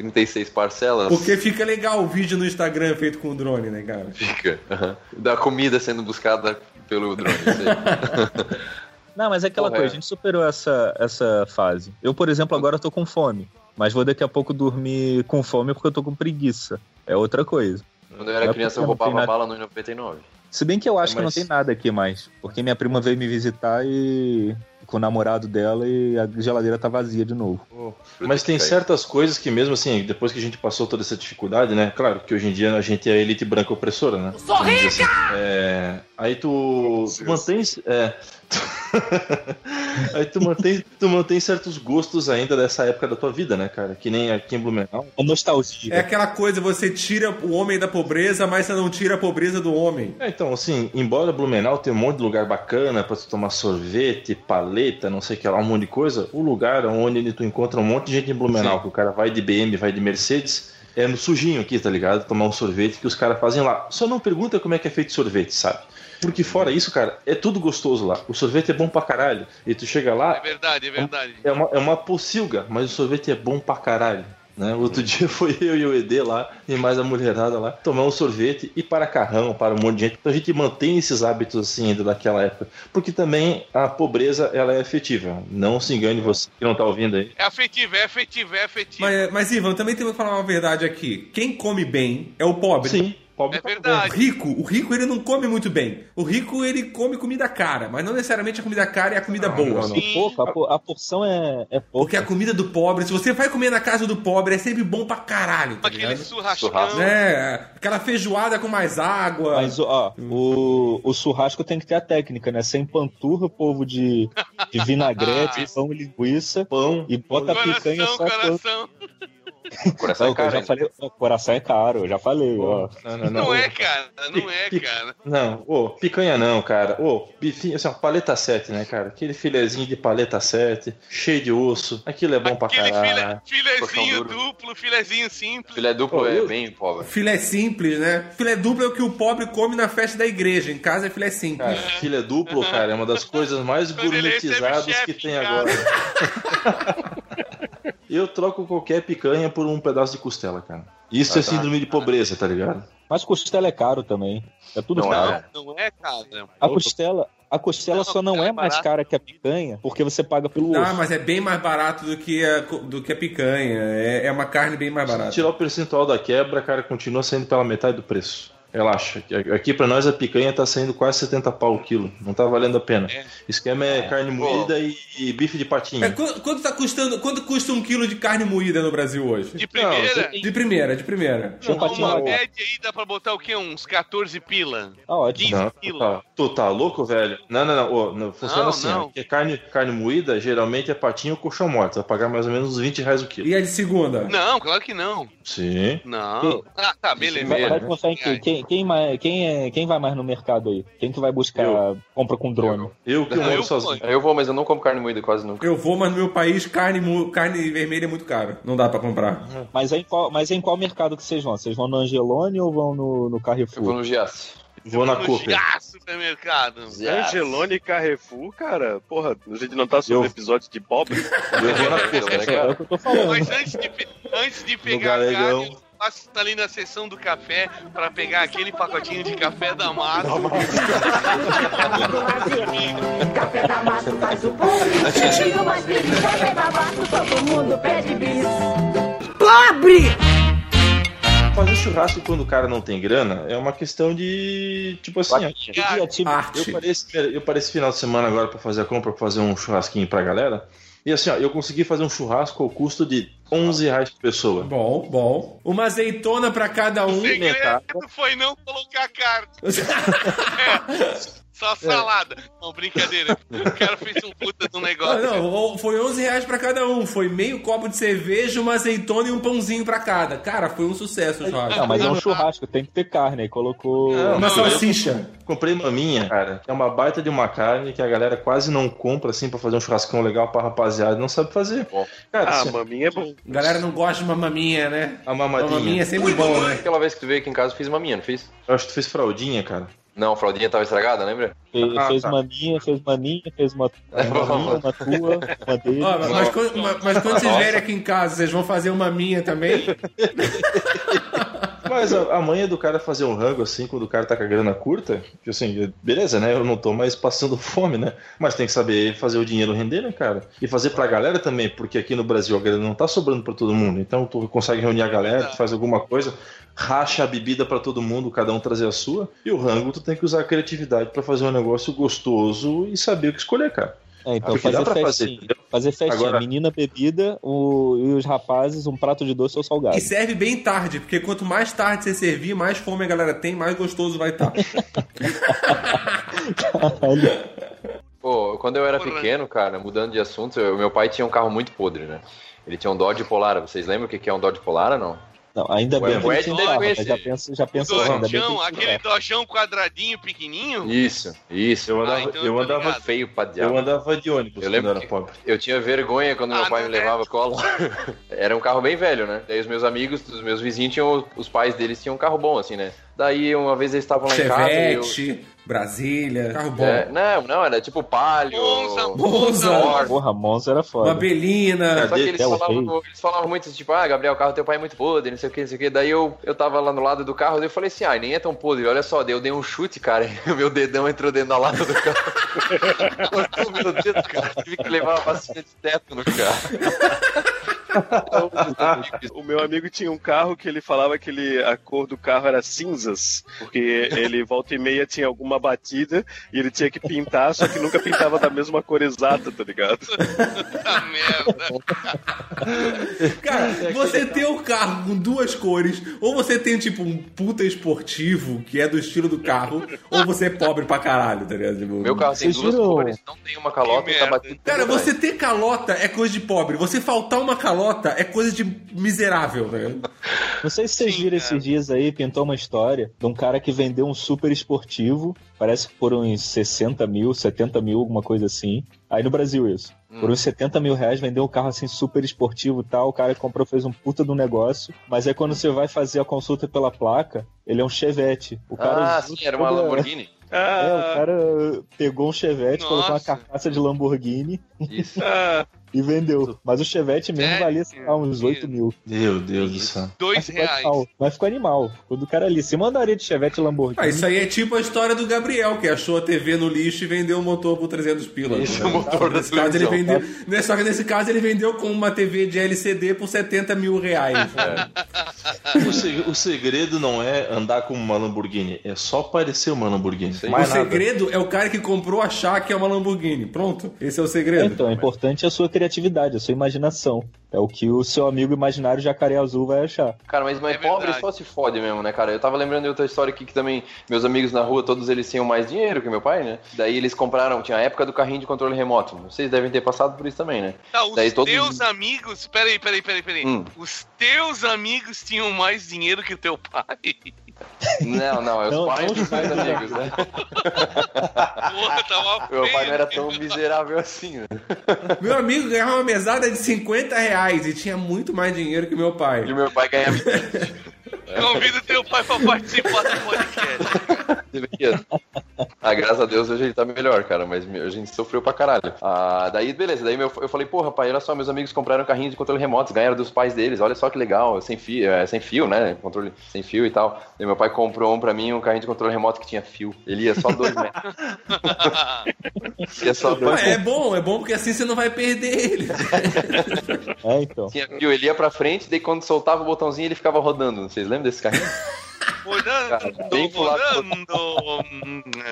36 parcelas. Porque fica legal o vídeo no Instagram feito com o drone, né, cara? Fica. aham. Da comida sendo buscada pelo drone. Não, mas é aquela Porra, coisa, é. a gente superou essa, essa fase. Eu, por exemplo, agora tô com fome. Mas vou daqui a pouco dormir com fome porque eu tô com preguiça. É outra coisa. Quando eu era é criança, eu roubava nada. bala no 99. Se bem que eu acho É, que não mas- tem nada aqui mais. Porque minha prima veio me visitar e. com o namorado dela e a geladeira tá vazia de novo. Mas tem certas coisas que mesmo assim, depois que a gente passou toda essa dificuldade, né? Claro que hoje em dia a gente é a elite branca opressora, né? Sou Vamos dizer rica! assim. É, aí tu, tu mantém... É, aí tu mantém, tu mantém certos gostos ainda dessa época da tua vida, né, cara? Que nem aqui em Blumenau. A nostalgia. É aquela coisa, você tira o homem da pobreza, mas você não tira a pobreza do homem. É, então, assim, embora Blumenau tenha um monte de lugar bacana pra tu tomar sorvete, paleta, não sei o que lá, um monte de coisa, o lugar onde tu encontra um monte de gente em Blumenau, que o cara vai de BM, vai de Mercedes, é no sujinho aqui, tá ligado? Tomar um sorvete que os caras fazem lá. Só não pergunta como é que é feito sorvete, sabe? Porque fora isso, cara, é tudo gostoso lá. O sorvete é bom pra caralho. E tu chega lá, É verdade, é verdade. é uma, é uma pocilga, mas o sorvete é bom pra caralho. Né? Outro dia foi eu e o ED lá, e mais a mulherada lá, tomar um sorvete e para carrão, para um monte de gente. Então a gente mantém esses hábitos assim ainda daquela época. Porque também a pobreza ela é efetiva. Não se engane você que não tá ouvindo aí. É afetivo, é afetivo, é afetivo. Mas, mas Ivan, também tem que falar uma verdade aqui. Quem come bem é o pobre. Sim, pobre É O verdade. rico, o rico ele não come muito bem. O rico ele come comida cara, mas não necessariamente a comida cara é a comida boa. não. Pouco, a, a porção é, é Porque pouca. a comida do pobre, se você vai comer na casa do pobre, é sempre bom pra caralho, tá Aquele ligado? churrascão. Churrasco. É, aquela feijoada com mais água. Mas, ó, o, o churrasco tem que ter a técnica, né? Você empanturra o povo de, de vinagrete, pão e linguiça, Pão. e bota a picanha Coração, só coração. Não, é caro, eu já falei, ó, coração é caro, eu já falei, ó. Não, não, Não não. é, cara. Não é, cara. Não, ô, picanha não, cara. Ô, bifinho, assim, paleta 7, né, cara? Aquele filezinho de paleta 7, cheio de osso. Aquilo é bom pra Aquele caralho. filé, filezinho duplo, filezinho simples. Filé duplo Ô, é eu- bem pobre. Filé simples, né? Filé duplo é o que o pobre come na festa da igreja. Em casa é filé simples. Cara, filé duplo, cara, é uma das coisas mais gourmetizadas que tem em agora. Eu troco qualquer picanha por um pedaço de costela, cara. Isso é síndrome de pobreza, tá ligado? Mas costela é caro também. É tudo Não caro. é. Não é, cara. A costela, a costela Não, só não é é mais cara que a picanha, porque você paga pelo Ah, mas é bem mais barato do que a, do que a picanha. É, é uma carne bem mais Se barata. tirar o percentual da quebra, cara, continua saindo pela metade do preço. Relaxa. Aqui pra nós a picanha tá saindo quase 70 pau o quilo. Não tá valendo a pena. É. O esquema é carne moída e, e bife de patinho. É, quanto, quanto tá custando, quanto custa um quilo de carne moída no Brasil hoje? De primeira, De primeira, de primeira. Deixa eu patinho uma legal. média aí dá pra botar o quê? Uns 14 pila. Tá ótimo. Não, tu tá, tu tá louco, velho? Não, não, não. Ô, não funciona Não, assim, não. Porque carne, carne moída, geralmente é patinho ou colchão morto. Vai pagar mais ou menos uns 20 reais o quilo. E a de segunda? Não, claro que não. Sim. Não. Ah, tá, beleza. Vai, vai né? em quem? Quem, quem, quem, é, quem vai mais no mercado aí? Quem que vai buscar Eu. compra com drone? Eu que eu Não, moro sozinho. Eu vou, mas eu não como carne moída quase nunca. Eu vou, mas no meu país carne, carne vermelha é muito caro. Não dá pra comprar. Mas, é em qual, mas é em qual mercado que vocês vão? Vocês vão no Angelone ou vão no, no Eu vou Carrefour? no Giasse. Vou na Cooper. Supermercado. Angelone e Carrefour, cara, porra, a gente não tá sobre Eu- episódio de pobre. Eu vou na Cooper. É, é o que eu tô falando. Mas antes de, antes de pegar a carne, eu passo ali na seção do café pra pegar aquele pacotinho de café da massa. Café da massa faz o mais feliz, café da massa, todo mundo pede bis. Pobre! Fazer churrasco quando o cara não tem grana é uma questão de. Tipo assim, ó, Cara, Eu Arte. parei, esse, eu parei esse final de semana agora pra fazer a compra, pra fazer um churrasquinho pra galera. E assim, ó, eu consegui fazer um churrasco ao custo de 11 reais por pessoa. Bom, bom. Uma azeitona pra cada um. O segredo foi não colocar carne. É, só salada. Não, brincadeira. O cara fez um puta de um Ah, negócio. não, foi 11 reais pra cada um. Foi meio copo de cerveja, uma azeitona e um pãozinho pra cada. Cara, foi um sucesso o churrasco. Não, mas é um churrasco, tem que ter carne. Aí colocou. Não, Uma não, salsicha. Comprei maminha, cara, que é uma baita de uma carne que a galera quase não compra assim pra fazer um churrascão legal pra rapaziada, não sabe fazer. Cara, Ah, assim, maminha é bom. Galera não gosta de uma maminha, né? a Uma maminha é mamadinha. sempre bom, né? Aquela vez que tu veio aqui em casa, eu fiz maminha, não fiz? Eu acho que tu fez fraldinha, cara. Não, a fraldinha tava estragada, lembra? Fez, Ah, fez tá. maninha, fez maninha, fez uma, uma minha, uma tua, uma dele. Ó, mas, quando, mas- mas quando vocês vierem aqui em casa, vocês vão fazer uma minha também? Mas a, a manha do cara fazer um rango assim, quando o cara tá com a grana curta, que assim, beleza, né? Eu não tô mais passando fome, né? Mas tem que saber fazer o dinheiro render, né, cara? E fazer pra galera também, porque aqui no Brasil a grana não tá sobrando pra todo mundo. Então tu consegue reunir a galera, tu faz alguma coisa, racha a bebida pra todo mundo, cada um trazer a sua. E o rango tu tem que usar a criatividade pra fazer um negócio gostoso e saber o que escolher, cara. É, então dá fazer pra festinha. fazer, Fazer, festinha. Agora- Menina bebida o, e os rapazes um prato de doce ou salgado. E serve bem tarde, porque quanto mais tarde você servir, mais fome a galera tem, mais gostoso vai estar. Pô, quando eu era Porra. pequeno, cara, mudando de assunto, eu- meu pai tinha um carro muito podre, né? Ele tinha um Dodge Polara. Vocês lembram o que que é um Dodge Polara, não? Não, ainda O bem que Ed ele tinha deve conhecer. já pensa, já pensa assim, Dojão, um aquele carro. dojão quadradinho pequenininho? Isso, isso. Eu andava, Ah, então eu andava, ligado. Feio pra diabo. eu andava de ônibus Eu quando lembro eu era que- pobre. Eu tinha vergonha quando meu Ah, pai não me é? levava à escola. Era um carro bem velho, né? Daí os meus amigos, os meus vizinhos, tinham, os pais deles tinham um carro bom, assim, né? Daí uma vez eles estavam lá em casa e eu... Chevette, Brasília, carro bom. É, não, não, era tipo Palio. Monza, Monza. Porra, Monza era Uma foda. belina. Só que eles É falavam, eles falavam muito tipo, ah, Gabriel, o carro do teu pai é muito podre, não sei o que, não sei o que. Daí eu, eu tava lá no lado do carro, daí eu falei assim, ah, nem é tão podre, olha só, daí eu dei um chute, cara, e o meu dedão entrou dentro da lata do carro. Cortou meu dedo, cara, tive que levar uma vacina de teto no carro. O meu amigo tinha um carro que ele falava que ele, a cor do carro era cinzas, porque ele volta e meia tinha alguma batida e ele tinha que pintar, só que nunca pintava da mesma cor exata, tá ligado? Puta merda. Cara, você tem o carro com duas cores, ou você tem tipo um puta esportivo, que é do estilo do carro, ou você é pobre pra caralho, tá ligado? Tipo, Meu carro tem duas cores, não tem uma calota Que e tá batido. Cara, você ter calota é coisa de pobre. Você faltar uma calota é coisa de miserável, né? Não sei se vocês Sim, viram cara. esses dias aí, pintou uma história de um cara que vendeu um super esportivo, parece que por uns 60 mil, 70 mil, alguma coisa assim. Aí no Brasil isso. Hum. Por uns 70 mil reais vendeu um carro assim super esportivo e tal. O cara que comprou fez um puta do negócio. Mas aí quando você vai fazer a consulta pela placa, ele é um Chevette. O cara Ah, sim, era uma toda- Lamborghini. É, o cara pegou um Chevette, colocou uma Nossa. carcaça de Lamborghini Isso. E vendeu. Mas o Chevette mesmo Sério? valia, sei lá, uns 8 mil. Meu Deus do céu. Dois Mas ficou reais. animal. Mas ficou animal. Quando o cara ali, você mandaria de Chevette Lamborghini. Ah, isso aí é tipo a história do Gabriel, que achou a TV no lixo e vendeu o motor por 300 pila. Isso, né? o motor da nesse caso ele vendeu, né, Só que nesse caso ele vendeu com uma TV de LCD por 70 mil reais. O, se- o segredo não é andar com uma Lamborghini, é só parecer uma Lamborghini. Sim. O nada. segredo é o cara que comprou achar que é uma Lamborghini. Pronto, esse é o segredo. Então, é importante a sua criatividade, a sua imaginação. É o que o seu amigo imaginário jacaré azul vai achar. Cara, mas, mas É pobre verdade. só se fode mesmo, né, cara? Eu tava lembrando de outra história aqui que também meus amigos na rua, todos eles tinham mais dinheiro que meu pai, né? Daí eles compraram, tinha a época do carrinho de controle remoto. Vocês devem ter passado por isso também, né? Tá, os Daí todos- teus amigos. Peraí, peraí, peraí, peraí. Hum. Os teus amigos tinham mais dinheiro que o teu pai. Não, não, é os Não, pais dos os meus pais. amigos, né? Porra, tava Meu pai não era tão miserável assim, né? Meu amigo ganhava uma mesada de 50 reais e tinha muito mais dinheiro que meu pai. E meu pai ganhava. Convido teu pai pra participar do podcast. Ah, graças a Deus hoje ele tá melhor, cara, mas a gente sofreu pra caralho. Ah, daí, beleza, daí meu- eu falei, porra, pai, olha só, meus amigos compraram um carrinho de controle remoto, ganharam dos pais deles, olha só que legal, sem fio, é, sem fio, né? Controle sem fio e tal. Daí meu pai comprou um pra mim, um carrinho de controle remoto que tinha fio. Ele ia só dois metros. ia só dois é bom, é bom porque assim você não vai perder ele. É, então. Tinha fio, ele ia pra frente, daí quando soltava o botãozinho ele ficava rodando. Vocês lembram desse carrinho? Cara, bem rodando.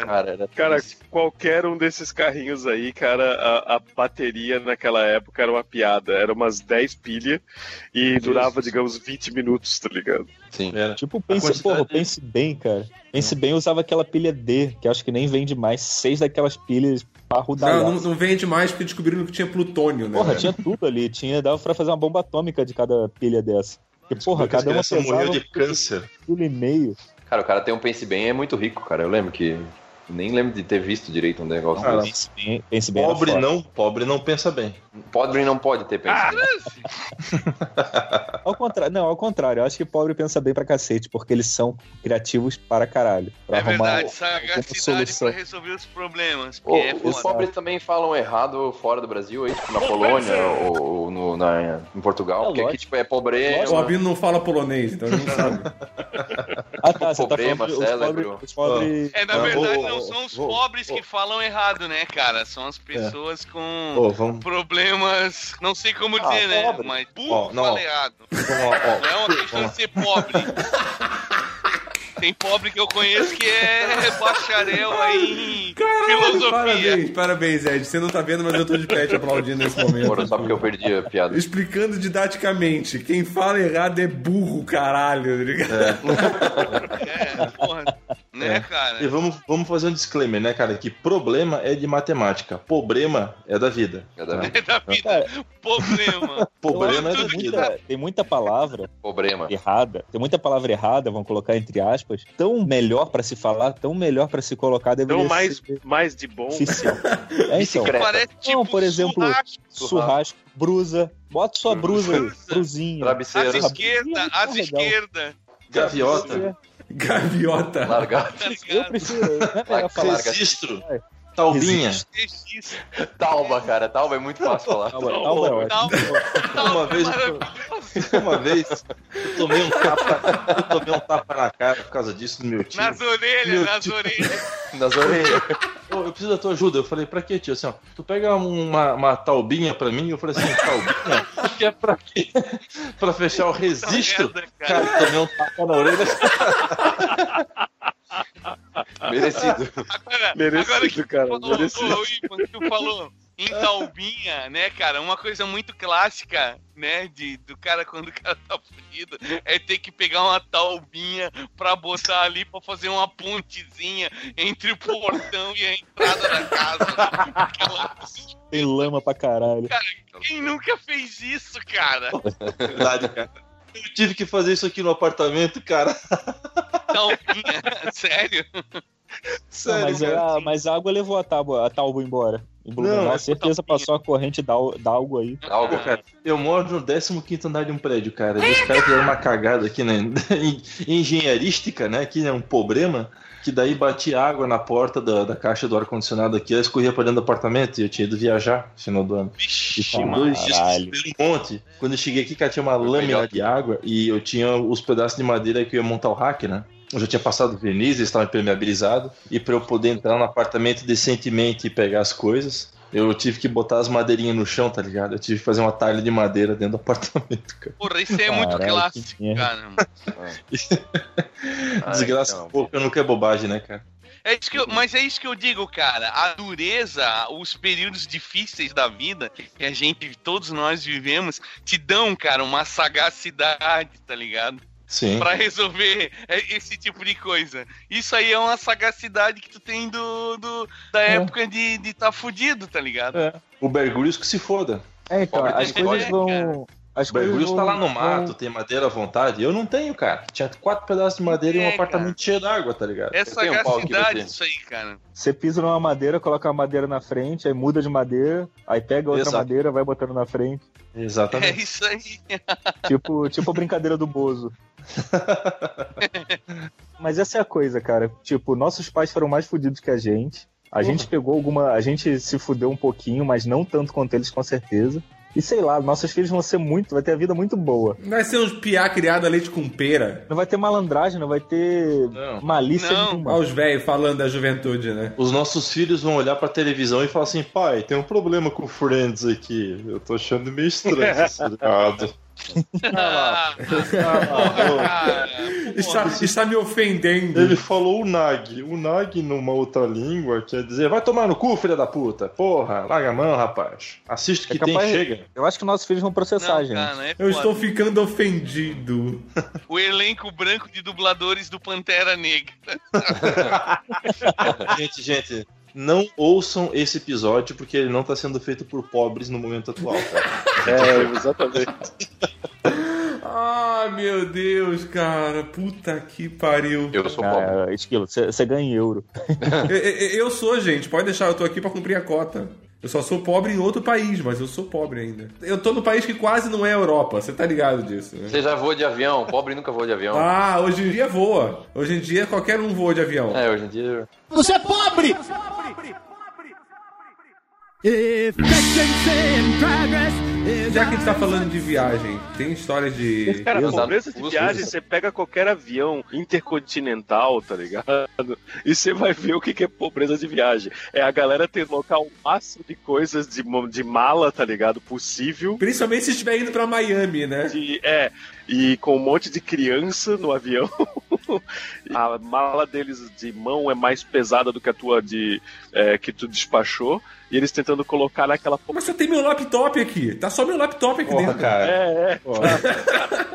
Cara, era cara, qualquer um desses carrinhos aí, cara, a, a bateria naquela época era uma piada. Era umas 10 pilhas e durava, digamos, 20 minutos, tá ligado? Sim. Era. Tipo, A pense, quantidade porra, de- pense bem, cara. Pense bem, usava aquela pilha D, que acho que nem vende mais. Seis daquelas pilhas Não, parrudadas. não, não vende mais porque descobriram que tinha plutônio, né? Porra, tinha tudo ali. Tinha, dava pra fazer uma bomba atômica de cada pilha dessa. Porque, porra, cada uma pesava morreu de um câncer. quilo e meio. Cara, o cara tem um pense bem é muito rico, cara. Eu lembro que Nem lembro de ter visto direito um negócio Cara, desse. Pense bem, pense bem Pobre não, pobre não pensa bem. Pobre não pode ter Ah, pensado. Ao contrário, não, ao contrário, eu acho que pobre pensa bem pra cacete, porque eles são criativos para caralho. Pra é arrumar verdade, sagacidade solução. pra resolver os problemas. Porque é os pobres também falam errado fora do Brasil, aí, tipo na Polônia ou, ou no, na, em Portugal, É porque aqui tipo, é pobreza. O Albino não fala polonês, então ele não sabe. Ah, tá, você tá Problema, falando os cérebro. pobres. Os pobres... É, na Ah, verdade, ô, não são os pobres que falam errado, né, cara? São as pessoas com Ô, vamos, problemas. Não sei como Ah, dizer, né? pobre. Mas burro não, fala errado. ó. Não é uma questão de ser pobre. Tem pobre que eu conheço que é bacharel aí em filosofia. Parabéns, parabéns, Ed. Você não tá vendo, mas eu tô de pé te aplaudindo nesse momento. Moro, só porque eu perdi a piada. Explicando didaticamente, quem fala errado é burro, caralho, tá ligado? É, porra. Né, É. cara? E vamos, vamos fazer um disclaimer, né, cara? Que problema é de matemática, problema é da vida. É da É da vida. Cara, Problema. Problema é da tem vida. muita, tem muita palavra Problema. errada, tem muita palavra errada, vamos colocar entre aspas, tão melhor pra se falar, tão melhor pra se colocar, Então, mais, ser mais de bom. oficial. É, então. Parece tipo Não, por exemplo, churrasco. churrasco, brusa, bota sua brusa brusinha. Travesseiro. As esquerda, é as legal. esquerda. Gaviota, Gaviota. Largado. Tá Eu ligado? prefiro. É isso. Talba, cara. Talba é muito fácil falar. Calma, calma, é ótimo. Tá, Uma vez, uma vez, eu tomei um tapa, eu tomei um tapa na cara por causa disso do meu tio. Nas orelhas, Meu nas tio. orelhas. Nas orelhas. Ô, eu preciso da tua ajuda. Eu falei, pra quê, tio? Assim, ó, tu pega uma, uma taubinha pra mim? Eu falei assim, taubinha? Que é pra quê? pra fechar o registro? Merda, cara. Cara, tomei um tapa na orelha. Merecido. Agora, Merecido, agora que cara, falou, merecido. ô, Ivan, que tu falou em Talbinha, né, cara? Uma coisa muito clássica, né, de, do cara quando o cara tá fudido, é ter que pegar uma talbinha pra botar ali pra fazer uma pontezinha entre o portão e a entrada da casa. Aquela... Tem lama pra caralho. Quem nunca fez isso, cara? Verdade, cara. Eu tive que fazer isso aqui no apartamento, cara. Talbinha, sério? Não, Sério, mas, cara. a, mas a água levou a tábua, a tábua embora. Em Blumenau, Não, é certeza passou a corrente da, da água aí. Algo, cara, eu moro no 15 andar de um prédio, cara. Os caras fizeram uma cagada aqui, né? Engenheirística, né? Que é um problema. Que daí batia água na porta da, da caixa do ar-condicionado aqui, ela escorria pra dentro do apartamento e eu tinha ido viajar no final do ano. E Vixe, dois dias um monte. Quando eu cheguei aqui, cara, tinha uma Foi lâmina melhor de água e eu tinha os pedaços de madeira que eu ia montar o rack, né? Eu já tinha passado verniz, eles estavam impermeabilizados. E pra eu poder entrar no apartamento decentemente e pegar as coisas, eu tive que botar as madeirinhas no chão, tá ligado? Eu tive que fazer uma talha de madeira dentro do apartamento, cara. Porra, isso é muito Caralho, clássico, que cara. Ah, Desgraça então. pouco, nunca é bobagem, né, cara? É isso que eu- mas é isso que eu digo, cara. A dureza, os períodos difíceis da vida que a gente, todos nós vivemos, te dão, cara, uma sagacidade, tá ligado? Pra resolver é, esse tipo de coisa. Isso aí é uma sagacidade que tu tem do, do- da É. época de estar de tá fudido, tá ligado? É. O Bergulhos que se foda. É, então, Pobre as coisas que- vão. As O Bergulhos vão, tá lá no vão- mato, tem madeira à vontade. Eu não tenho, cara. Tinha quatro pedaços de madeira e um É, apartamento cheio d'água, tá ligado? É um sagacidade você. isso aí, cara. Você pisa numa madeira, coloca a madeira na frente, aí muda de madeira, aí pega outra Exato. madeira, vai botando na frente. É Exatamente. isso aí. Tipo, tipo a brincadeira do Bozo. Mas essa é a coisa, cara. Tipo, nossos pais foram mais fudidos que a gente. A gente pegou alguma. A gente se fudeu um pouquinho, mas não tanto quanto eles, com certeza. E sei lá, nossos filhos vão ser muito. Vai ter a vida muito boa. Vai ser uns piá criado a leite com pera. Não vai ter malandragem, não vai ter Não. malícia Não. nenhuma. Olha os velhos falando da juventude, né? Os nossos filhos vão olhar pra televisão e falar assim: pai, tem um problema com o Friends aqui. Eu tô achando meio estranho esse seriado. Ah. Está, está me ofendendo. Ele falou o Nag. O Nag, numa outra língua, quer dizer: vai tomar no cu, filha da puta. Porra, larga a mão, rapaz. Assiste o que É capaz- tem, chega. Eu acho que nossos filhos vão processar, Não, gente. cara, é Eu estou ficando ofendido. O elenco branco de dubladores do Pantera Negra. gente, gente. Não ouçam esse episódio porque ele não tá sendo feito por pobres no momento atual, cara. É, exatamente. Ah, meu Deus, cara. Puta que pariu. Eu sou pobre. Ah, Esquilo, você ganha em euro. Eu, eu- eu sou, gente. Pode deixar, eu tô aqui pra cumprir a cota. Eu só sou pobre em outro país, mas eu sou pobre ainda. Eu tô no país que quase não é Europa, você tá ligado disso, né? Você já voa de avião, pobre nunca voa de avião. Ah, hoje em dia voa. Hoje em dia qualquer um voa de avião. É, hoje em dia. Você é pobre! Já que a gente tá falando de viagem, tem história de. Cara, pobreza de viagem, você pega qualquer avião intercontinental, tá ligado? E você vai ver o que que é pobreza de viagem. É a galera ter local o máximo de coisas de, de mala, tá ligado? Possível. Principalmente se estiver indo pra Miami, né? De- é, e com um monte de criança no avião. a mala deles de mão é mais pesada do que a tua de é, que tu despachou. E eles tentando colocar naquela. Mas só tem meu laptop aqui. Tá só meu laptop aqui Porra, dentro. cara. É, é. Porra.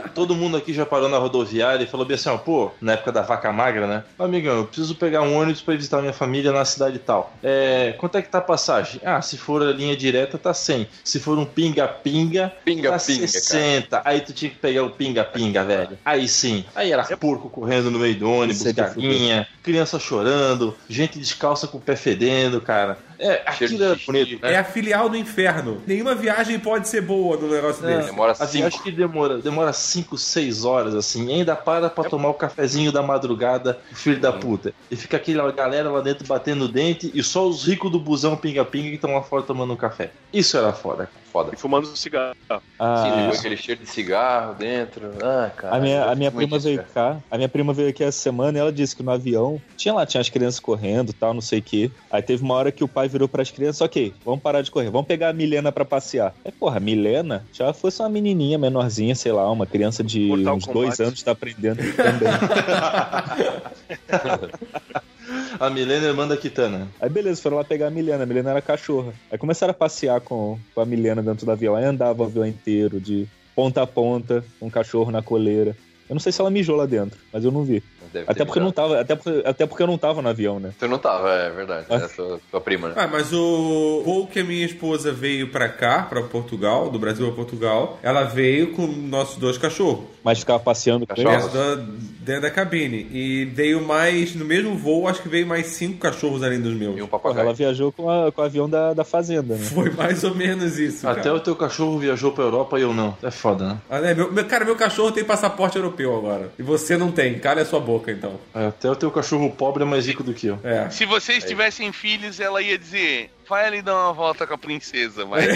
Todo mundo aqui já parou na rodoviária e falou bem assim, ó, pô, na época da vaca magra, né? Amigão, eu preciso pegar um ônibus pra ir visitar minha família na cidade tal. É, quanto é que tá a passagem? Ah, se for a linha direta, tá 100. Se for um pinga-pinga, tá Pinga-pinga, 60. Aí tu tinha que pegar o pinga-pinga, velho. Aí sim. Aí era porco correndo no meio do ônibus, é de galinha, criança chorando, gente descalça com o pé fedendo, cara. É, aquilo é bonito, né? É a filial do inferno. Nenhuma viagem pode ser boa no negócio É. desse. Demora A cinco. viagem que demora, demora 5, 6 horas, assim, e ainda para pra tomar o cafezinho da madrugada, filho da puta. E fica aquela galera lá dentro batendo o dente e só os ricos do busão pinga-pinga que estão lá fora tomando um café. Isso era foda. Foda. E fumando cigarro. Ah, Sim, aquele cheiro de cigarro dentro. Ah, cara. A minha, a minha prima veio cara. cá, a minha prima veio aqui essa semana e ela disse que no avião tinha lá, tinha as crianças correndo e tal, não sei o quê. Aí teve uma hora que o pai virou pras crianças, ok, vamos parar de correr, vamos pegar a Milena pra passear. É, porra, a Milena já fosse uma menininha menorzinha, sei lá, uma criança de Mortal uns Kombat. dois anos tá aprendendo também. A Milena é irmã da Kitana. Aí beleza, foram lá pegar a Milena, a Milena era cachorra. Aí começaram a passear com, com a Milena dentro do avião, aí andava o avião inteiro, de ponta a ponta, com o cachorro na coleira. Eu não sei se ela mijou lá dentro, mas eu não vi. Deve Até porque, eu não tava, até, porque, até porque eu não tava no avião, né? Tu não tava, é verdade. É a tua, tua prima, né? Ah, mas o voo que a minha esposa veio pra cá, pra Portugal, do Brasil a Portugal, ela veio com nossos dois cachorros. Mas ficava passeando com Cachorros? eles. Dentro da, dentro da cabine. E veio mais, no mesmo voo, acho que veio mais cinco cachorros além dos meus. E um papagaio. ela viajou com, a- com o avião da, da fazenda, né? Foi mais ou menos isso. Até cara. o teu cachorro viajou pra Europa e eu não. É foda, né? Ah, né, meu, meu- cara, meu cachorro tem passaporte europeu agora. E você não tem. Cala a sua boca, então. É, Até o teu cachorro pobre é mais rico do que eu. É. Se vocês tivessem filhos, ela ia dizer: vai ali dar uma volta com a princesa, vai.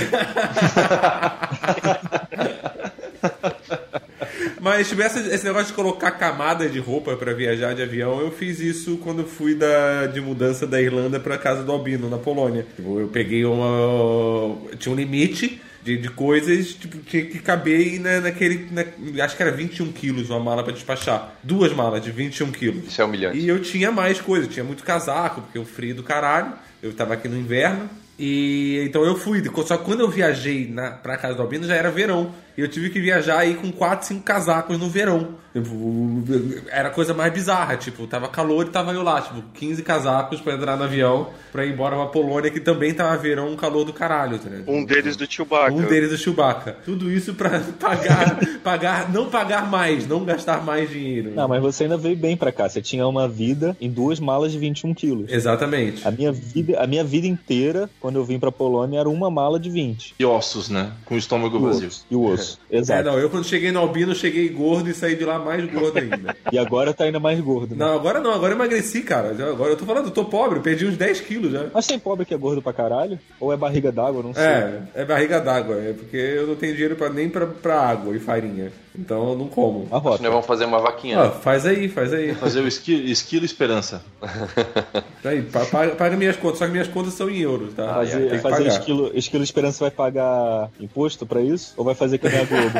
Mas tivesse esse negócio de colocar camada de roupa pra viajar de avião, eu fiz isso quando fui da, de mudança da Irlanda pra casa do Albino, na Polônia. Eu peguei uma. Tinha um limite. De, de coisas, tipo, tinha que caber na, naquele. na- acho que era 21 quilos uma mala pra despachar. Duas malas de 21 quilos. Isso é humilhante. E eu tinha mais coisa, tinha muito casaco, porque o frio do caralho. Eu tava aqui no inverno. E então eu fui. Só que quando eu viajei na, pra casa do Albino já era verão. E eu tive que viajar aí com 4, 5 casacos no verão. Tipo, era a coisa mais bizarra. Tipo, tava calor e tava eu lá, tipo, 15 casacos pra entrar no avião pra ir embora pra Polônia, que também tava verão, um calor do caralho. Tá ligado? Um deles do Chewbacca. Um deles do Chewbacca. Tudo isso pra pagar, pagar, não pagar mais, não gastar mais dinheiro. Não, mas você ainda veio bem pra cá. Você tinha uma vida em duas malas de 21 quilos. Exatamente. A minha vida, a minha vida inteira, quando eu vim pra Polônia, era uma mala de 20. E ossos, né? Com o estômago E vazio. osso. E o osso. É, Exato. não, eu quando cheguei no Albino, cheguei gordo e saí de lá mais gordo ainda. E agora tá ainda mais gordo. Né? Não, agora não, agora eu emagreci, cara. Agora eu tô falando, eu tô pobre, eu perdi uns 10 quilos já. Mas tem pobre que é gordo pra caralho? Ou é barriga d'água? Não sei. É, é barriga d'água, é porque eu não tenho dinheiro pra, nem pra, pra água e farinha. Então eu não como. Uma Acho que nós vamos fazer uma vaquinha. Né? faz aí, faz aí. Fazer o esquilo, esquilo esperança. Aí, pa- paga, paga minhas contas, só que minhas contas são em euros, tá? Fazer, Tem que fazer pagar. esquilo, esquilo Esperança vai pagar imposto pra isso? Ou vai fazer que nem a Globo?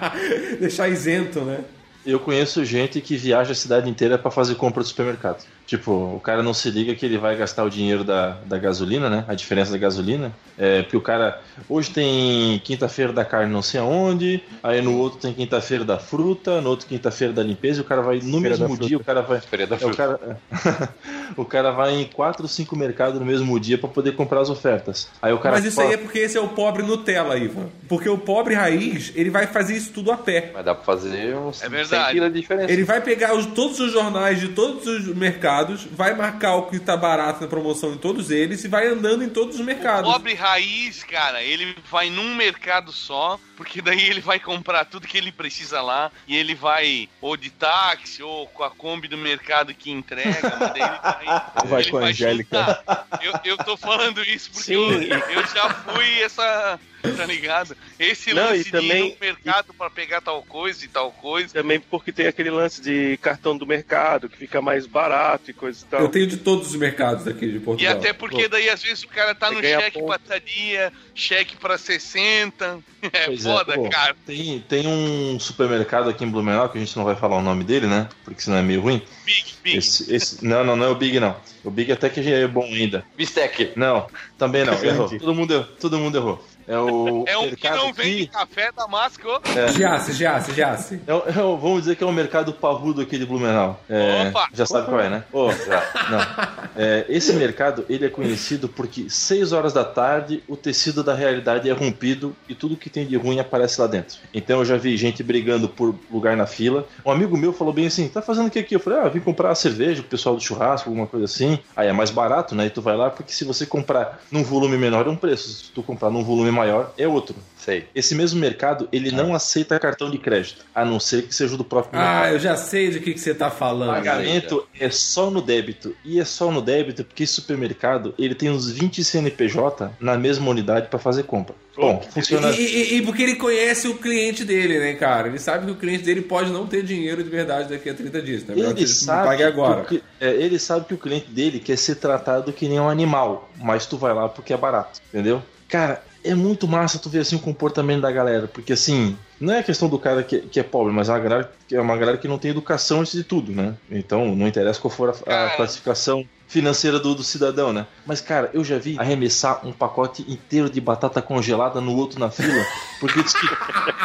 Deixar isento, né? Eu conheço gente que viaja a cidade inteira pra fazer compra do supermercado. Tipo, o cara não se liga que ele vai gastar o dinheiro da, da gasolina, né? A diferença da gasolina. É, porque o cara. Hoje tem quinta-feira da carne não sei aonde, aí no outro tem quinta-feira da fruta, no outro quinta-feira da limpeza, e o cara vai no Feira mesmo dia, o cara vai. Feira da é, o, cara, o cara vai em quatro, cinco mercados no mesmo dia pra poder comprar as ofertas. Aí o cara Mas isso fala- aí é porque esse é o pobre Nutella, Ivan. Porque o pobre raiz, ele vai fazer isso tudo a pé. Mas dá pra fazer uns É verdade. 100 pila de diferença. Ele vai pegar os- todos os jornais de todos os mercados, vai marcar o que tá barato na promoção em todos eles e vai andando em todos os mercados. Pobre raiz, cara, ele vai num mercado só, porque daí ele vai comprar tudo que ele precisa lá e ele vai ou de táxi ou com a Kombi do mercado que entrega, mas daí ele vai, Vai ele com a Angélica. Eu, eu tô falando isso porque eu, eu já fui essa. Tá ligado? Esse Não, lance e também- de ir no mercado pra pegar tal coisa e tal coisa. Também porque tem aquele lance de cartão do mercado, que fica mais barato e coisa e tal. Eu tenho de todos os mercados aqui de E Portugal. até porque daí às vezes o cara tá Vai no cheque ponto. padaria, cheque pra 60. É Pois é, foda, pô. cara. Tem, tem um supermercado aqui em Blumenau, que a gente não vai falar o nome dele, né? Porque senão é meio ruim. Big, big. Esse, esse- não, não, não é o Big, não. O Big até que já é bom ainda. Bistec. Não, também não. Errou. Todo mundo, errou. todo mundo errou. É o É um que não vende aqui- café Damasco. Giasse, Giasse, Giasse. É, é vamos dizer que é o mercado parrudo aqui de Blumenau. É, Opa! já sabe qual é, né? Ô, não. É, esse mercado ele é conhecido porque 6 horas da tarde o tecido da realidade é rompido e tudo que tem de ruim aparece lá dentro. Então eu já vi gente brigando por lugar na fila. Um amigo meu falou bem assim: tá fazendo o que aqui? Eu falei: ah, eu vim comprar cerveja, o pessoal do churrasco, alguma coisa assim. Aí é mais barato, né? E tu vai lá porque se você comprar num volume menor é um preço, se tu comprar num volume maior é outro. Sei. Esse mesmo mercado, ele não aceita cartão de crédito, a não ser que seja do próprio mercado. Ah, eu já sei de que, que você tá falando. Pagamento é só no débito. E é só no débito porque esse supermercado ele tem uns 20 CNPJ na mesma unidade para fazer compra. Bom, funciona. e- e- e porque ele conhece o cliente dele, né, cara? Ele sabe que o cliente dele pode não ter dinheiro de verdade daqui a 30 dias. Né? Ele ele sabe, pague agora. que é, ele sabe que o cliente dele quer ser tratado que nem um animal, mas tu vai lá porque é barato, entendeu? Cara, é muito massa tu ver assim o comportamento da galera, porque assim, não é a questão do cara que, que é pobre, mas é uma, galera, que é uma galera que não tem educação antes de tudo, né? Então não interessa qual for a, a classificação financeira do, do cidadão, né? Mas, cara, eu já vi arremessar um pacote inteiro de batata congelada no outro na fila, porque diz que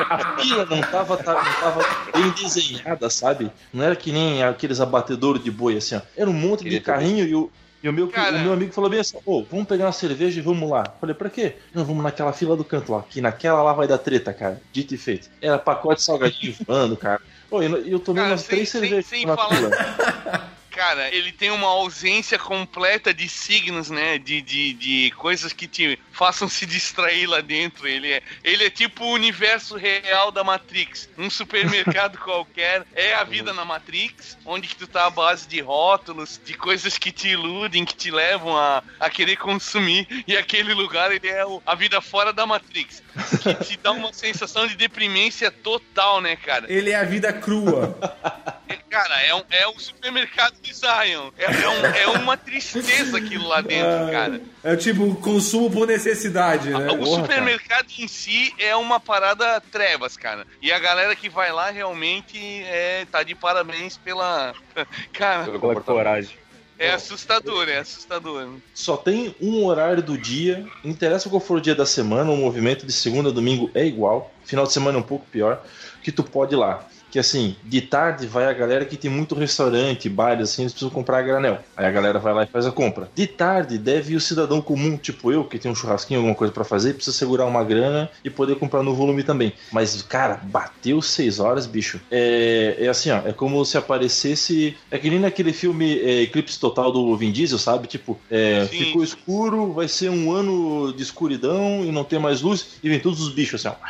a fila não tava, tá- não tava bem desenhada, sabe? Não era que nem aqueles abatedouros de boi, assim, ó. Era um monte de carrinho e o. E o meu, Cara. o meu amigo falou bem assim: ô, vamos pegar uma cerveja e vamos lá. Falei, pra quê? Não, vamos naquela fila do canto lá, que naquela lá vai dar treta, cara. Dito e feito. Era pacote salgadinho voando, cara. Ô, eu, eu tomei Cara, umas sem- três sem- cervejas sem na falar- fila. Cara, ele tem uma ausência completa de signos, né? De, de, de coisas que te façam se distrair lá dentro. Ele é, ele é tipo o universo real da Matrix. Um supermercado qualquer é a vida na Matrix, onde que tu tá à base de rótulos, de coisas que te iludem, que te levam a, a querer consumir. E aquele lugar, ele é o- a vida fora da Matrix. Que te dá uma sensação de deprimência total, né, cara? Ele é a vida crua. Cara, é um, é um supermercado de Zion. É, é, um- é uma tristeza aquilo lá dentro, cara. É tipo consumo por necessidade, né? O supermercado em si é uma parada trevas, cara. E a galera que vai lá realmente é, tá de parabéns pela. Cara, Pela coragem. é assustador, é assustador. Só tem um horário do dia, não interessa qual for o dia da semana, o movimento de segunda a domingo é igual, final de semana é um pouco pior, que tu pode ir lá. Que assim, de tarde vai a galera que tem muito restaurante, bares assim, eles precisam comprar a granel. Aí a galera vai lá e faz a compra. De tarde deve ir o cidadão comum, tipo eu, que tem um churrasquinho, alguma coisa pra fazer, precisa segurar uma grana e poder comprar no volume também. Mas, cara, bateu seis horas, bicho. É, é assim, ó, é como se aparecesse. É que nem naquele filme é, Eclipse Total do Vin Diesel, sabe? Tipo, é, ficou escuro, vai ser um ano de escuridão e não tem mais luz, e vem todos os bichos assim, ó.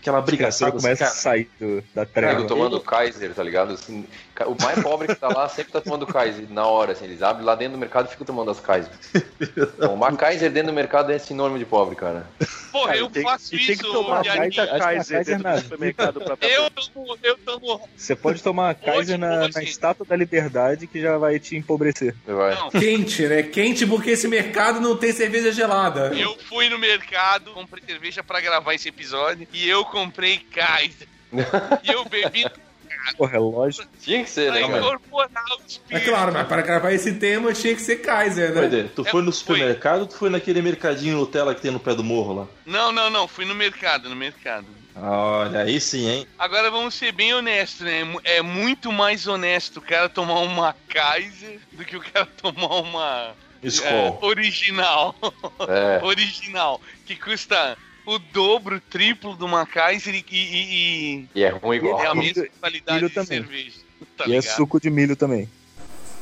Aquela briga O saco começa a sair do- da treva. Tomando Kaiser, tá ligado? Assim, o mais pobre que tá lá sempre tá tomando Kaiser na hora, assim, eles abrem lá dentro do mercado e ficam tomando as Kaiser. Então, uma Kaiser dentro do mercado é sinônimo de pobre, cara. Porra, eu tem- faço e tem isso, que tomar a Kaiser Kaiser dentro na do supermercado pra Eu tomo, eu tomo. Você pode tomar Kaiser na, hoje- na estátua da liberdade que já vai te empobrecer. Vai. Quente, né? Quente porque esse mercado não tem cerveja gelada. eu fui no mercado, comprei cerveja pra gravar esse episódio e eu comprei Kaiser. E eu bebi Porra, é lógico. Tinha que ser, né, cara? incorporar o É claro, mas para gravar esse tema tinha que ser Kaiser, né? Pode, tu foi no supermercado ou tu foi naquele mercadinho Nutella que tem no pé do morro lá? Não, não, não. Fui no mercado, no mercado. Olha, aí sim, hein? Agora vamos ser bem honestos, né? É mu- É muito mais honesto o cara tomar uma Kaiser do que o cara tomar uma Skol. é, original. É. original. Que custa o dobro, o triplo de uma Kaiser e, e- e- E é ruim igual. é a mesma qualidade de também. cerveja. Tá E é suco de milho também.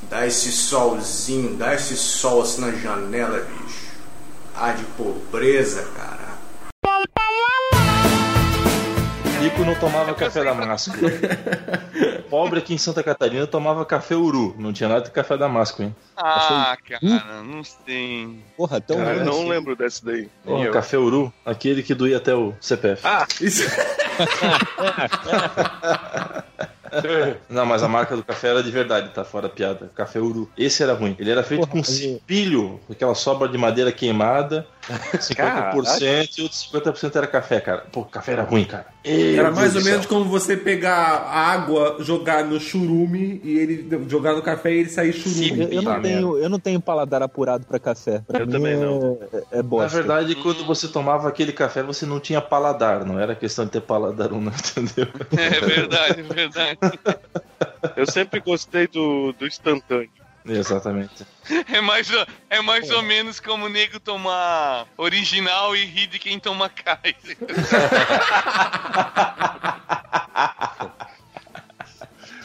Dá esse solzinho, dá esse sol assim na janela, bicho. Ah, de pobreza, cara. Rico não tomava café damasco. Pobre aqui em Santa Catarina tomava café uru. Não tinha nada de café damasco, hein? Ah, cara, não sei. Porra, tão Cara, eu não assim. lembro desse daí. Porra, eu. café uru, aquele que doía até o CPF. Ah, Isso... Não, mas a marca do café era de verdade, tá fora a piada. Café Uru. Esse era ruim. Ele era feito Porra, com cipilho, aquela sobra de madeira queimada, 50% e outros 50% era café, cara. Pô, café era ruim, cara. Meu Era mais Deus ou menos como você pegar água, jogar no churume e ele jogar no café e ele sair churume. Eu, eu não Tá tenho, eu não tenho paladar apurado pra café. Pra Eu também é, não. é, é Na bosta. verdade, quando você tomava aquele café, você não tinha paladar, não era questão de ter paladar ou não, entendeu? É verdade, é verdade. eu sempre gostei do, do instantâneo. Exatamente. É mais, ou- é mais ou menos como o nego tomar original e rir de quem toma Kaiser.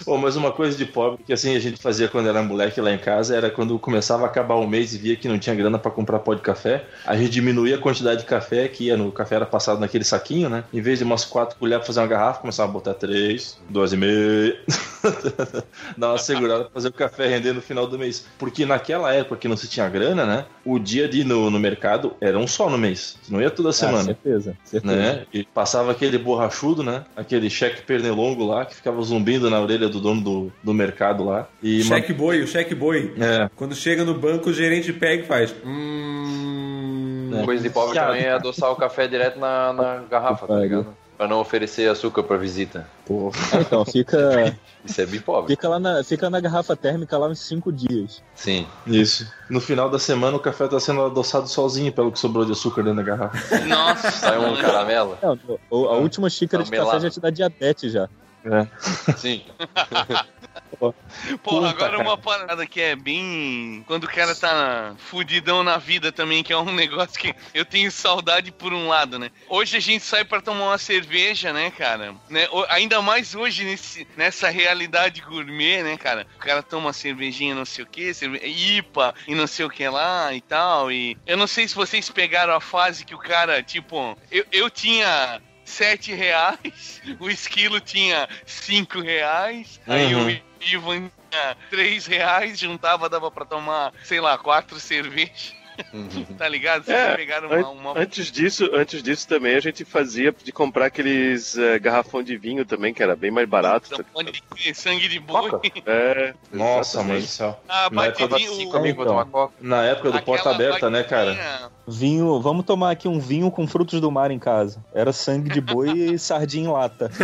Pô, mas uma coisa de pobre que assim a gente fazia quando era moleque lá em casa era quando começava a acabar o mês e via que não tinha grana pra comprar pó de café, a gente diminuía a quantidade de café que ia no café era passado naquele saquinho, né? Em vez de umas quatro colheres pra fazer uma garrafa, começava a botar três, duas e meia. Dar uma segurada pra fazer o café render no final do mês. Porque naquela época que não se tinha grana, né? O dia de ir no, no mercado era um só no mês. Não ia toda Ah, semana certeza, certeza. né? E passava aquele borrachudo, né? Aquele cheque pernilongo lá, que ficava zumbindo na orelha do dono do, do mercado lá. E Cheque boi, o cheque boi. É. Quando chega no banco, o gerente pega e faz. Hum. É. Coisa de pobre Fiado. também é adoçar o café direto na, na garrafa, tá ligado? Pra não oferecer açúcar pra visita. Porra. Ah, então, fica, Isso é bem pobre. fica, lá na, fica na garrafa térmica lá uns 5 dias. Sim. Isso. No final da semana o café tá sendo adoçado sozinho pelo que sobrou de açúcar dentro da garrafa. Nossa, Sai um caramelo? Não, a última xícara Tá de café já te dá diabetes já. É. Sim. Porra, Puta, agora cara. uma parada que é bem. Quando o cara tá fudidão na vida também, que é um negócio que eu tenho saudade por um lado, né? Hoje a gente sai pra tomar uma cerveja, né, cara? Né? Ainda mais hoje nesse, nessa realidade gourmet, né, cara? O cara toma uma cervejinha não sei o que, cerve... IPA e não sei o que lá e tal. E eu não sei se vocês pegaram a fase que o cara, tipo, eu, eu tinha. Sete reais, o esquilo tinha cinco reais, aí Uhum. o Ivan tinha 3 reais, juntava, dava pra tomar, sei lá, quatro cervejas. tá ligado? Vocês É, pegaram uma. uma... Antes disso, antes disso também a gente fazia de comprar aqueles eh, garrafão de vinho também, que era bem mais barato. tá? Pode ter sangue de boi. É, Nossa, mãe do céu. Ah, Na época, batidinho. Cinco o- amigos pra tomar coca. na época do aquela porta aberta, né, cara? Vinho, vamos tomar aqui um vinho com frutos do mar em casa. Era sangue de boi e sardinha em lata.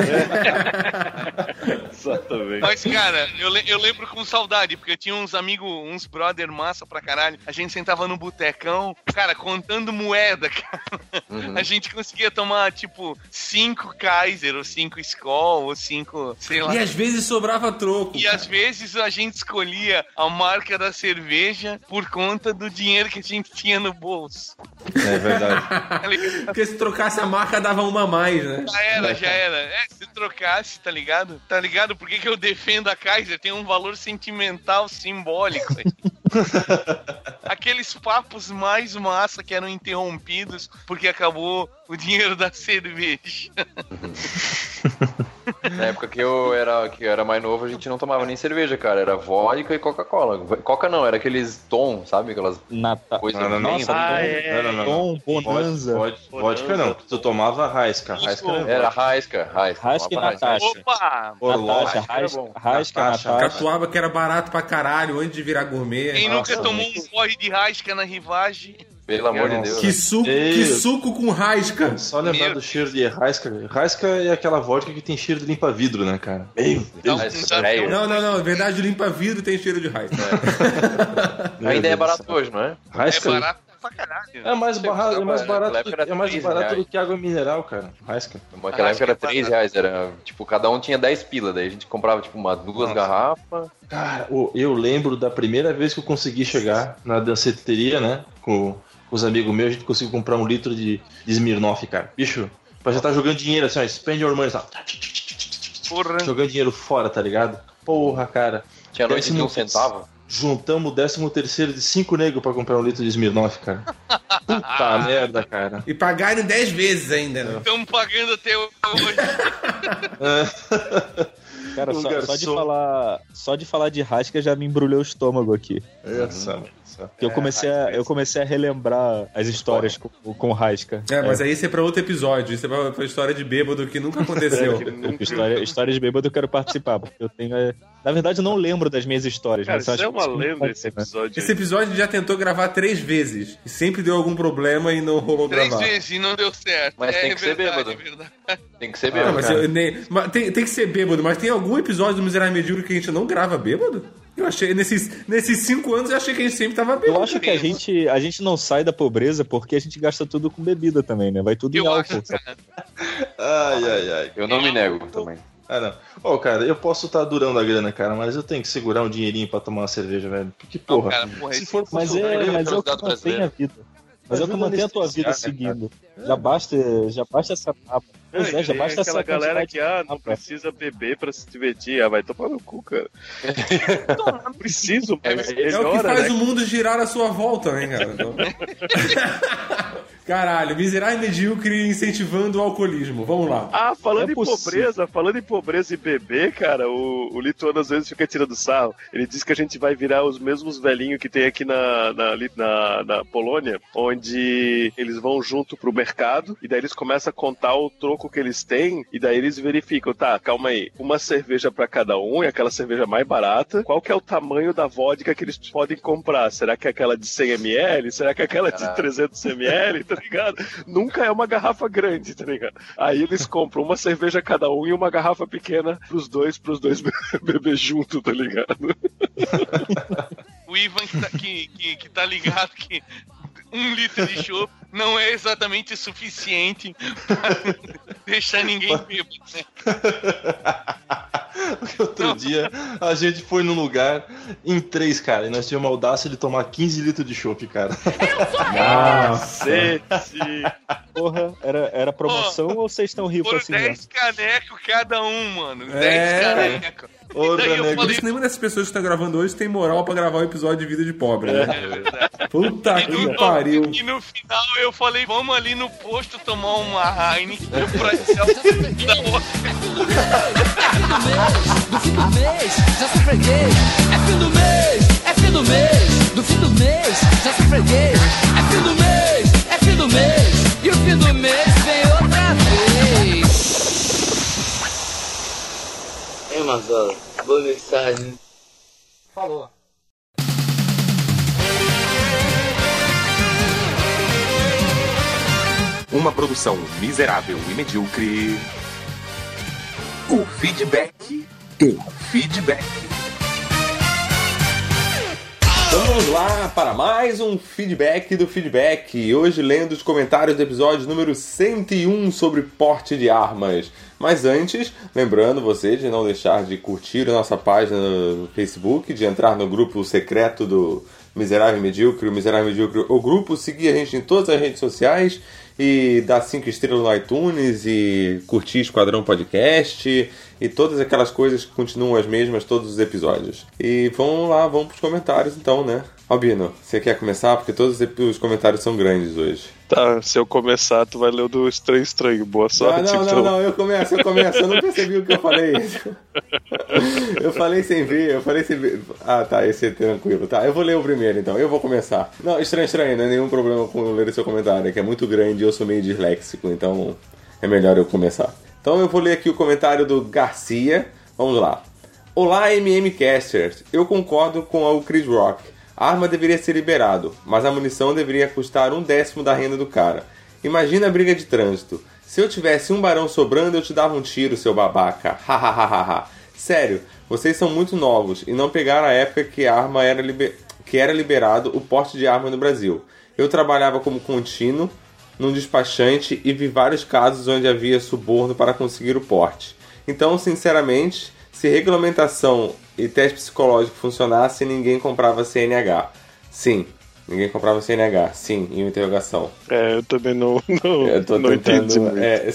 Exatamente. Mas, cara, eu, le- eu lembro com saudade, porque eu tinha uns amigos, uns brother massa pra caralho. A gente sentava no botecão, cara, contando moeda, cara. Uhum. A gente conseguia tomar, tipo, cinco Kaiser, ou cinco Skol, ou cinco, sei lá. E às vezes sobrava troco. E às vezes a gente escolhia a marca da cerveja por conta do dinheiro que a gente tinha no bolso. É verdade. Tá? Porque se trocasse a marca, dava uma a mais, né? Já era, já era. É, se trocasse, tá ligado? Tá ligado? Por que, que eu defendo a Kaiser? Tem um valor sentimental, simbólico. Aqueles papos mais massa que eram interrompidos porque acabou o dinheiro da cerveja. Na época que eu, era, que eu era mais novo, a gente não tomava nem cerveja, cara. Era vodka e Coca-Cola. Coca não, era aqueles tom, sabe? Aquelas Nata... coisas Não, não, não. bem- Nossa, Ah, Tom, é. Não, não, não. Tom, Bonanza. Vodka, vodka não, tu tomava Raisca. Raisca era Raisca, Raisca. E Raisca. Natasha. Opa! Natasha. Rasca, Natasha. Catuaba que era barato pra caralho antes de virar gourmet. Quem Nossa, nunca tomou um porre de rasca na rivagem? Pelo amor de Deus. Que né? suco, que suco com rasca. Só lembrar do cheiro de Raisca. Raisca é aquela vodka que tem cheiro de limpa-vidro, né, cara? Meu Deus. É velho. Não, não, não. Na verdade, limpa vidro tem cheiro de rasca. Meu Ainda é barato hoje, não é? É Raisca barato pra caralho. é mais barato, é mais barato, é mais barato do que água mineral, cara. Raisca. Naquela época era Caraca, 3 reais, era, tipo, cada um tinha 10 pila, daí a gente comprava, tipo, umas duas garrafas. Cara, eu lembro da primeira vez que eu consegui chegar na danceteria, né? Com, com os amigos meus, a gente conseguiu comprar um litro de, de Smirnoff, cara. Bicho, pra já tá jogando dinheiro assim, ó, spend your money, sabe? Porra. Jogando dinheiro fora, tá ligado? Porra, cara. Tinha noite de um centavo. Juntamos o décimo terceiro de cinco negros pra comprar um litro de Smirnoff, cara. Puta merda, cara. E pagaram 10 vezes ainda, né? Estamos pagando até hoje. Cara, O só, só de falar, só de falar de rasca já me embrulhou o estômago aqui. Essa, Porque eu comecei, a, eu comecei a relembrar as histórias com, com rasca. É, mas aí isso é pra outro episódio. Isso é pra, pra história de bêbado que nunca aconteceu. História, histórias de bêbado eu quero participar, porque eu tenho. é, Na verdade, eu não lembro das minhas histórias. Cara, mas isso é uma que lenda esse né? episódio. Esse episódio já tentou gravar três vezes. E sempre deu algum problema e não rolou Três gravar. vezes e não deu certo. Mas é, tem que ser verdade, bêbado. É verdade. Tem que ser bêbado. mas cara. eu nem- mas tem, tem que ser bêbado, mas tem algum episódio do Miserável Medíocre que a gente não grava bêbado? Eu achei, nesses, nesses cinco anos, eu achei que a gente sempre tava bêbado. Eu acho que a gente, a gente não sai da pobreza porque a gente gasta tudo com bebida também, né? Vai tudo em Eu álcool. acho, cara. Ai, ai, ai. Eu não me nego também. Ah, não. Ô, cara, eu posso estar durando a grana, cara, mas eu tenho que segurar um dinheirinho pra tomar uma cerveja, velho. Não, porra, cara, porra, se for Mas é, mas é o que mantém a vida. Mas é o que a mantém a tua vida né, seguindo. Já basta, já basta essa etapa. Pois é, já Tem basta aquela essa galera que ah, não precisa beber pra se divertir. Ah, vai tomar no cu, cara. não preciso, É, mas É o que faz né? o mundo girar à sua volta, né, cara? Caralho, miserável e medíocre incentivando o alcoolismo. Vamos lá. Ah, falando é em possível. pobreza, falando em pobreza e bebê, cara, o, o Lituano às vezes fica tirando sarro. Ele diz que a gente vai virar os mesmos velhinhos que tem aqui na, na, na, na Polônia, onde eles vão junto pro mercado e daí eles começam a contar o troco que eles têm e daí eles verificam, tá, calma aí, uma cerveja para cada um, é aquela cerveja mais barata, qual que é o tamanho da vodka que eles podem comprar? Será que é aquela de 100ml? Será que é aquela Caralho. de 300ml? Ligado? Nunca é uma garrafa grande, tá ligado? Aí eles compram uma cerveja cada um e uma garrafa pequena pros dois, pros dois beber junto, tá ligado? O Ivan que tá, que, que, que tá ligado que um litro de chopp não é exatamente suficiente pra deixar ninguém bêbado, né? Outro dia a gente foi num lugar em três, cara, e nós tínhamos a audácia de tomar 15 litros de chopp, cara. Cacete! Porra, era, era promoção ou vocês estão rindo Foram assim 10 canecos cada um, mano. 10 É. canecos. Ô, E Por falei, isso nenhuma dessas pessoas que estão gravando hoje tem moral pra gravar o episódio de vida de pobre, né? é verdade. Puta E que no, pariu. e no final eu falei, vamos ali no posto tomar uma Heineken pra o da. Do fim do mês, já sou freguês. É fim do mês, é fim do mês. Do fim do mês, já sou freguês. É fim do mês, é fim do mês. E o fim do mês vem outra Ei, Marcelo, boa mensagem. Falou. Uma produção miserável e medíocre. O feedback do feedback. Então vamos lá para mais um feedback do feedback. Hoje lendo os comentários do episódio número 101 sobre porte de armas. Mas antes, lembrando você de não deixar de curtir a nossa página no Facebook, de entrar no grupo secreto do Miserável Medíocre, o Miserável Medíocre, o grupo, seguir a gente em todas as redes sociais e dar cinco estrelas no iTunes e curtir Esquadrão Podcast e todas aquelas coisas que continuam as mesmas todos os episódios. E vamos lá, vamos pros comentários então, né? Albino, você quer começar? Porque todos os comentários são grandes hoje. Tá, se eu começar, tu vai ler o do Estranho Estranho. Boa Não, sorte, não, então. não, não, eu começo, eu começo, eu não percebi o que eu falei. Eu falei sem ver, eu falei sem ver. Ah, tá, esse é tranquilo. Tá, eu vou ler o primeiro então, eu vou começar. Não, estranho, estranho, não é nenhum problema com ler o seu comentário, é que é muito grande e eu sou meio disléxico, então é melhor eu começar. Então eu vou ler aqui o comentário do Garcia. Vamos lá. Olá, MMCasters. Eu concordo com o Chris Rock. A arma deveria ser liberado, mas a munição deveria custar um décimo da renda do cara. Imagina a briga de trânsito. Se eu tivesse um barão sobrando, eu te dava um tiro, seu babaca. Hahaha. Sério, vocês são muito novos e não pegaram a época que a arma era liber... que era liberado o porte de arma no Brasil. Eu trabalhava como contínuo num despachante e vi vários casos onde havia suborno para conseguir o porte. Então, sinceramente, se regulamentação e teste psicológico funcionasse, ninguém comprava CNH. Sim, ninguém comprava CNH. Sim, em interrogação. É, eu também não, não, Eu tô não entendi tentando. muito. é,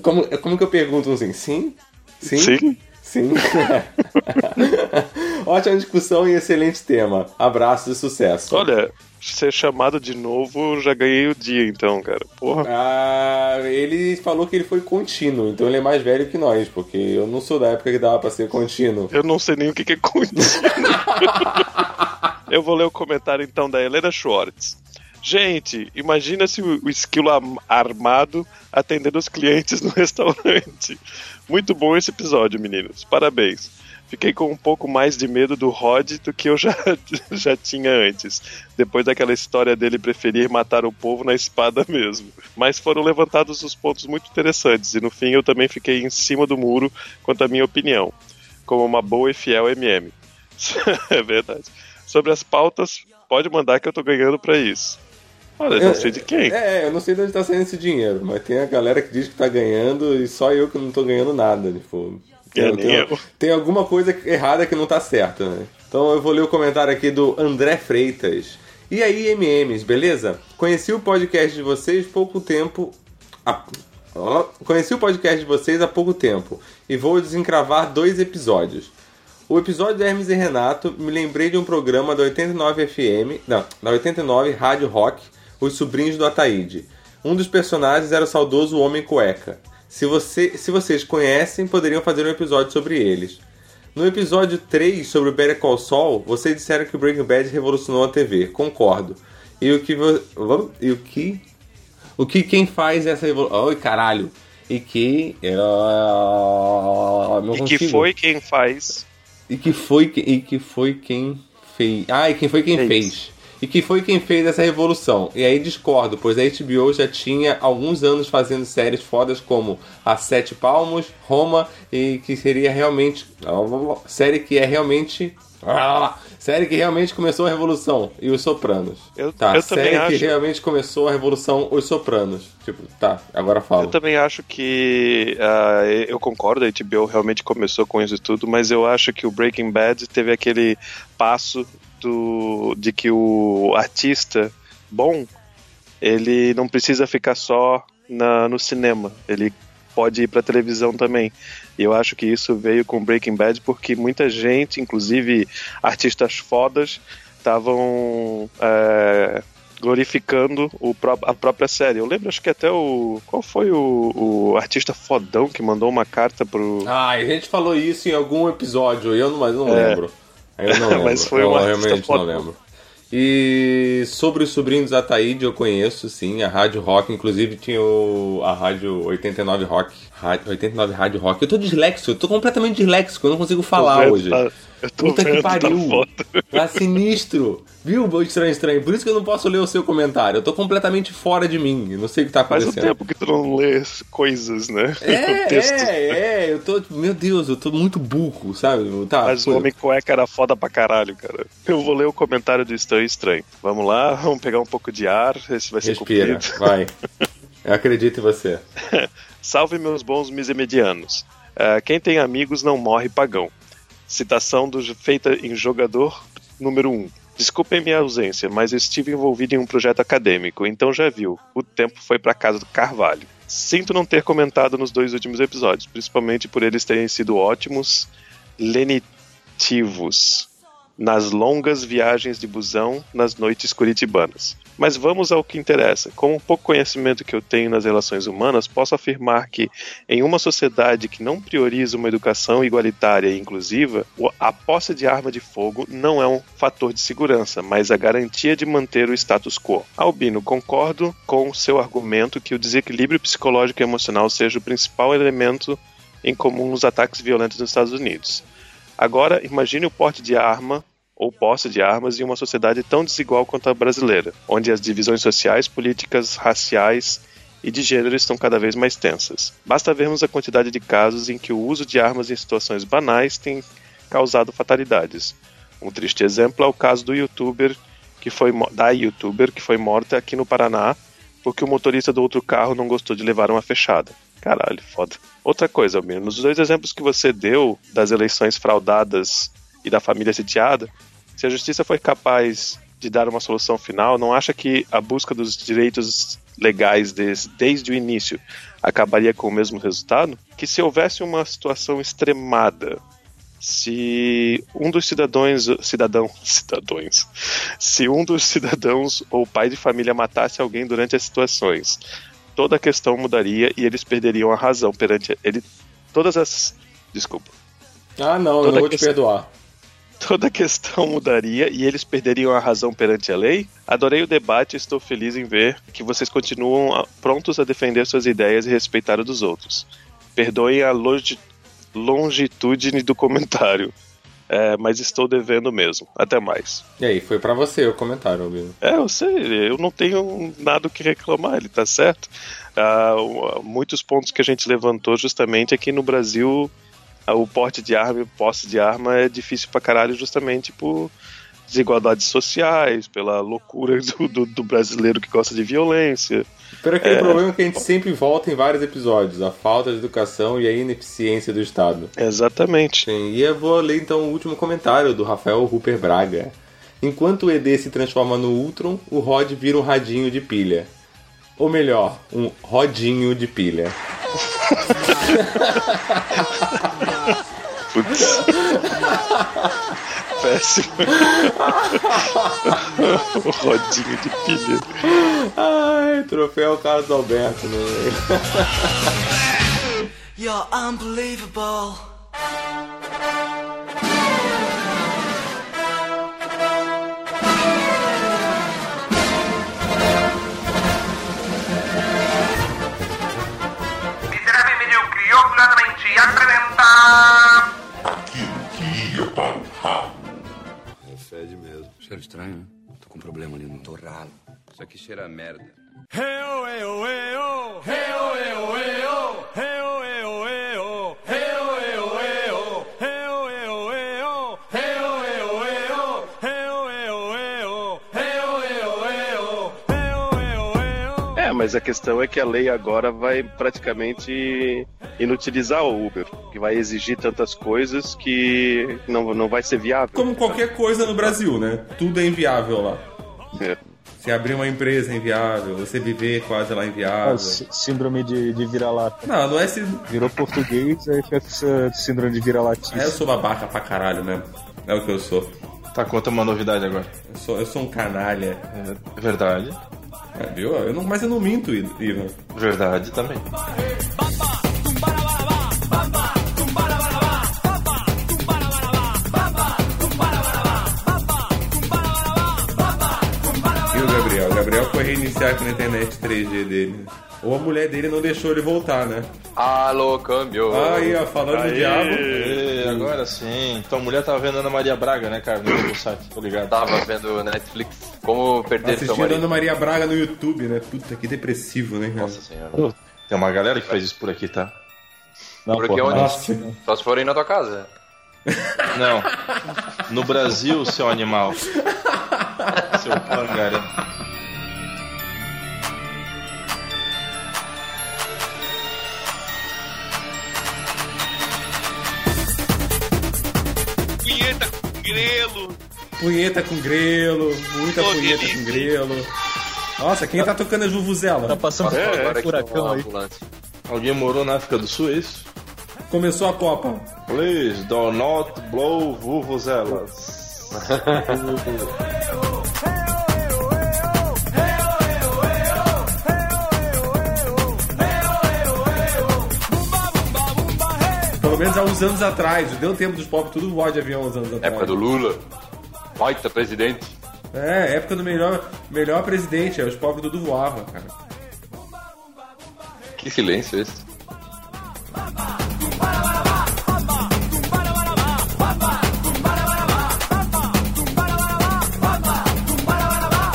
como, como que eu pergunto assim? Sim? Sim? Sim? Sim. Ótima discussão e excelente tema. Abraço e sucesso. Olha, ser chamado de novo, já ganhei o dia então, cara. Porra. Ah, ele falou que ele foi contínuo, então ele é mais velho que nós, porque eu não sou da época que dava pra ser contínuo. Eu não sei nem o que que é contínuo. eu vou ler o comentário então da Helena Schwartz. Gente, imagina se o esquilo armado atendendo os clientes no restaurante. Muito bom esse episódio, meninos. Parabéns. Fiquei com um pouco mais de medo do Rod do que eu já, já tinha antes, depois daquela história dele preferir matar o povo na espada mesmo. Mas foram levantados os pontos muito interessantes, e no fim eu também fiquei em cima do muro quanto à minha opinião, como uma boa e fiel MM. é verdade. Sobre as pautas, pode mandar que eu tô ganhando pra isso. Olha, não sei de quem. É, eu não sei de onde tá saindo esse dinheiro, mas tem a galera que diz que tá ganhando e só eu que não tô ganhando nada. Tipo, É, tem, tem- eu. tem alguma coisa errada que não tá certa, né? Então eu vou ler o comentário aqui do André Freitas. E aí, MMs, beleza? Conheci o podcast de vocês pouco tempo. Ah, Conheci o podcast de vocês há pouco tempo e vou desencravar dois episódios. O episódio de Hermes e Renato me lembrei de um programa da 89 FM, não, da 89 Rádio Rock, Os Sobrinhos do Ataíde. Um dos personagens era o saudoso Homem Cueca. Se, você, se vocês conhecem, poderiam fazer um episódio sobre eles. No episódio 3 sobre o Better Call Saul, vocês disseram que o Breaking Bad revolucionou a TV. Concordo. E o que vo- e o que o que quem faz essa revolução? Oi, caralho. E que não E que foi quem faz. E que foi e que foi quem fez. Ah, e quem foi quem É fez. E que foi quem fez essa revolução. E aí discordo, pois a HBO já tinha alguns anos fazendo séries fodas como A Sete Palmos, Roma e que seria realmente série que é realmente série que realmente começou a revolução e os Sopranos. Eu- tá, eu também série que acho. realmente começou a revolução os Sopranos. Tipo, tá, agora fala. Eu também acho que ah, eu concordo, a HBO realmente começou com isso tudo, mas eu acho que o Breaking Bad teve aquele passo do, de que o artista bom ele não precisa ficar só na, no cinema, ele pode ir para televisão também. E eu acho que isso veio com Breaking Bad porque muita gente, inclusive artistas fodas, estavam é, glorificando o a própria série. Eu lembro, acho que até o. Qual foi o, o artista fodão que mandou uma carta pro. Ah, a gente falou isso em algum episódio, eu não, mas não É. lembro. Eu não lembro. Mas foi eu um artista realmente não foda. lembro. E sobre os sobrinhos da Ataíde eu conheço, sim, a Rádio Rock, inclusive tinha o, a Rádio 89 Rock, Rádio, 89 Rádio Rock. Eu tô disléxico, eu tô completamente disléxico, eu não consigo falar hoje. tá- eu tô Puta que vendo, pariu. Tá sinistro. Viu, Estranho Estranho? Por isso que eu não posso ler o seu comentário. Eu tô completamente fora de mim. Não sei o que tá Faz um acontecendo. tempo que tu não lê coisas, né? É, Textos. é, é, eu tô, meu Deus, eu tô muito burro, sabe? Tá, Mas o pô, Homem Cueca era foda pra caralho, cara. Eu vou ler o comentário do Estranho Estranho. Vamos lá, vamos pegar um pouco de ar, esse vai ser respira, comprido. vai. Eu acredito em você. Salve meus bons misemedianos. Ah, quem tem amigos não morre pagão. Citação do, feita em jogador número 1. Desculpem minha ausência, mas estive envolvido em um projeto acadêmico, então já viu. O tempo foi pra casa do Carvalho. Sinto não ter comentado nos dois últimos episódios, principalmente por eles terem sido ótimos lenitivos nas longas viagens de busão nas noites curitibanas. Mas vamos ao que interessa. Com o pouco conhecimento que eu tenho nas relações humanas, posso afirmar que, em uma sociedade que não prioriza uma educação igualitária e inclusiva, a posse de arma de fogo não é um fator de segurança, mas a garantia de manter o status quo. Albino, concordo com seu argumento que o desequilíbrio psicológico e emocional seja o principal elemento em comum nos ataques violentos nos Estados Unidos. Agora, imagine o porte de arma ou posse de armas em uma sociedade tão desigual quanto a brasileira, onde as divisões sociais, políticas, raciais e de gênero estão cada vez mais tensas. Basta vermos a quantidade de casos em que o uso de armas em situações banais tem causado fatalidades. Um triste exemplo é o caso do youtuber que foi da youtuber que foi morta aqui no Paraná porque o motorista do outro carro não gostou de levar uma fechada. Caralho, foda. Outra coisa, Almir, nos dois exemplos que você deu das eleições fraudadas e da família sitiada, se a justiça foi capaz de dar uma solução final, não acha que a busca dos direitos legais des- desde o início acabaria com o mesmo resultado? Que se houvesse uma situação extremada, se um dos cidadãos, cidadão, cidadãos, se um dos cidadãos ou pai de família matasse alguém durante as situações, toda a questão mudaria e eles perderiam a razão perante ele. Todas as, desculpa, Ah, não, eu não vou te questão- perdoar. Toda a questão mudaria e eles perderiam a razão perante a lei? Adorei o debate e estou feliz em ver que vocês continuam ah, prontos a defender suas ideias e respeitar o dos outros. Perdoem a longi- longitude do comentário, é, mas estou devendo mesmo. Até mais. E aí, foi pra você o comentário, Albino. É, eu sei, eu não tenho nada o que reclamar, ele tá certo. Ah, muitos pontos que a gente levantou justamente aqui no Brasil, o porte de arma e o posse de arma é difícil pra caralho justamente por desigualdades sociais, pela loucura do, do- do brasileiro que gosta de violência. Por aquele É. problema que a gente sempre volta em vários episódios, a falta de educação e a ineficiência do Estado. Exatamente. Sim, e eu vou ler então o último comentário do Rafael Rupert Braga. Enquanto o ED se transforma no Ultron, o Rod vira um radinho de pilha. Ou melhor, um rodinho de pilha. Putz. Péssimo. o rodinho de pilha. Ai, troféu Carlos Alberto, né? You're unbelievable. Orgulhosamente apresenta... Aquilo que ia para o ralo. É fede mesmo. Cheiro estranho, né? Tô com um problema ali no torralo. Isso aqui cheira a merda. É, mas a questão é que a lei agora vai praticamente inutilizar o Uber, que vai exigir tantas coisas que não, não vai ser viável. Como qualquer coisa no Brasil, né? Tudo é inviável lá. É. Se abrir uma empresa é inviável, você viver quase lá é inviável. sí- síndrome de, de vira-lata. Não, não é se. Virou português, aí fica essa síndrome de vira-latice. É, eu sou babaca pra caralho mesmo. É o que eu sou. Tá, conta uma novidade agora. Eu sou, eu sou um canalha. É verdade. Viu? Eu não, mas eu não minto, Ivan. Verdade também. E o Gabriel? O Gabriel foi reiniciar aqui na internet 3G dele. Ou a mulher dele não deixou ele voltar, né? Alô, câmbio. Aí, ó, falando do diabo. Ê, agora sim. Tua mulher tava vendo Ana Maria Braga, né, cara? No meu site, tô ligado. Tava vendo Netflix. Como perder seu Assistindo marido. Ana Maria Braga no YouTube, né? Puta, que depressivo, né, cara? Nossa senhora. Tem uma galera que faz isso por aqui, tá? Não, Porque porra, onde? Nossa. Só se forem na tua casa. Não. No Brasil, seu animal. Seu pangaré. Grelo. Punheta com grelo, muita punheta delícia. com grelo. Nossa, quem tá tocando a Juvuzela? Tá passando É, agora que furacão aí. Alguém morou na África do Sul, é isso? Começou a Copa. Please do not blow vuvuzelas. menos há uns anos atrás. Deu tempo dos pobres tudo voar de avião uns anos atrás. Época do Lula. Baita presidente. É, época do melhor, melhor presidente. Os pobres tudo voavam, cara. Que silêncio esse.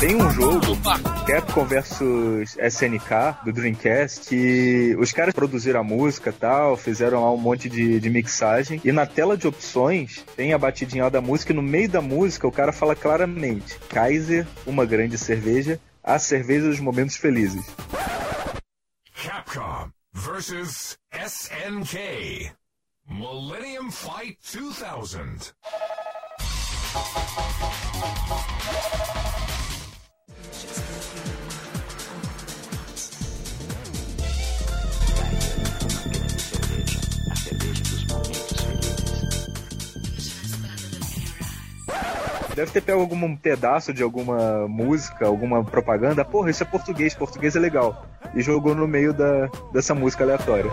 Tem um jogo, Capcom vs SNK, do Dreamcast, que os caras produziram a música e tal, fizeram lá um monte de, de mixagem, e na tela de opções tem a batidinha da música, e no meio da música o cara fala claramente: Kaiser, uma grande cerveja, a cerveja dos momentos felizes. Capcom versus SNK. Millennium Fight 2000. Deve ter pego algum pedaço de alguma música, alguma propaganda. Porra, isso é português, português é legal. E jogou no meio da, dessa música aleatória.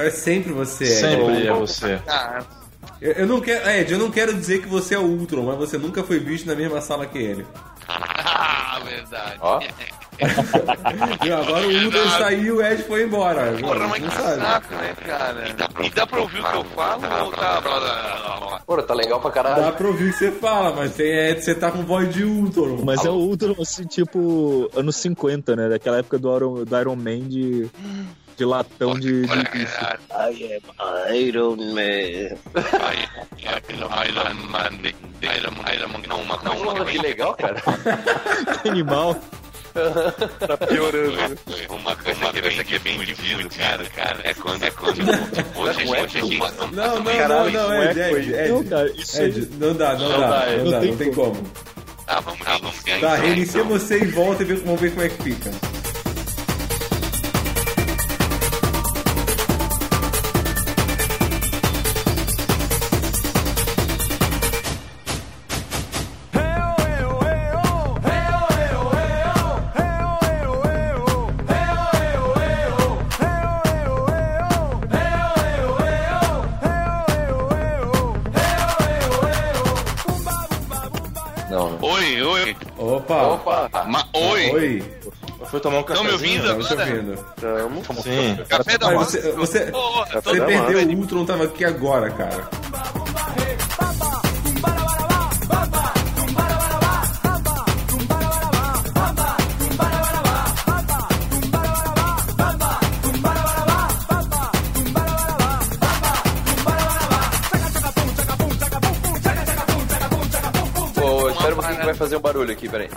É sempre você, Ed. Sempre é você. Ah, Eu, eu não quero, Ed, eu não quero dizer que você é o Ultron, mas você nunca foi visto na mesma sala que ele. ah, verdade. Ó. E agora o Ultron saiu e o Ed foi embora. Porra, mas que sabe. saco, né, cara? E dá pra ouvir o que eu falo ou tá... Pô, tá legal pra Dá caralho. pra ouvir o que você fala, mas tem, é, você tá com voz de Ultron. Mas é o Ultron, assim, tipo, anos 50, né? Daquela época do Iron, do Iron Man de, de latão de, de bicho. I am Iron Man. Iron Man, Iron Man, Iron Man, não, uma Porra, que legal, cara. Que animal. Tá piorando. Uma coisa que é bem dividido, cara, cara, é quando, é quando, hoje, hoje aqui, Não, não, Caralho, não, não, isso Ed, é Ed, Ed. Não, cara, isso Ed, não dá, não, Não dá, dá, não, não dá, tem não tem como. Tá, vamos, tá, vamos Tá, reinicia então. você e volta e vê- vamos ver como é que fica. Foi tomar um Estão me ouvindo agora? ouvindo. Tamo. Sim. Café da manhã. você, você, tô você perdeu o Ultron, tava aqui agora, cara. Vai fazer um barulho aqui, peraí.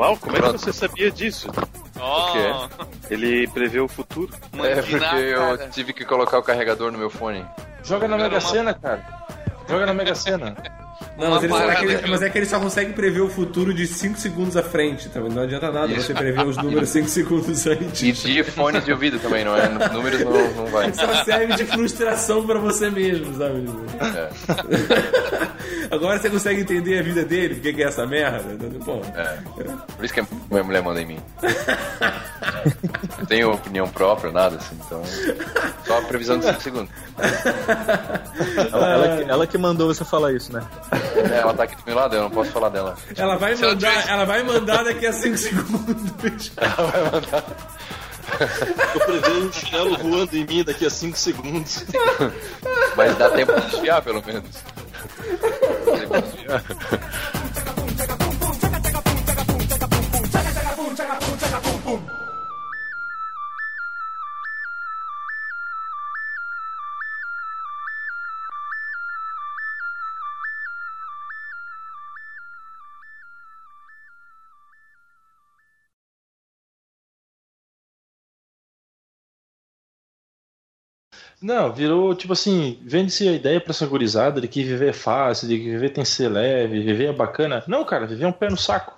Uau, como é que você sabia disso? Ó, quê? Ele prevê o futuro. É porque eu cara. tive que colocar o carregador no meu fone. Joga na Mega Sena, cara. Joga na Mega Sena. Não, mas, ele- parada é que mas é que ele só consegue prever o futuro de 5 segundos à frente, tá? Não adianta nada você prever os números 5 segundos antes. E de fone de ouvido também, não é? Números não, não vai. Só serve de frustração pra você mesmo, sabe? É, Agora você consegue entender a vida dele, por que é essa merda? Bom, é. Por isso que a minha mulher manda em mim. Não tenho opinião própria, nada assim, então. Só a previsão de 5 segundos. Ela, ela que, ela que mandou você falar isso, né? É, ela tá aqui do meu lado, eu não posso falar dela. ela vai ela mandar, ela vai mandar daqui a 5 segundos. Eu prevejo um chinelo voando em mim daqui a 5 segundos. Mas dá tempo de esfriar, pelo menos. Yeah. Não, virou tipo assim, vende-se a ideia pra essa gurizada de que viver é fácil, de que viver tem que ser leve, viver é bacana. Não, cara, viver é um pé no saco.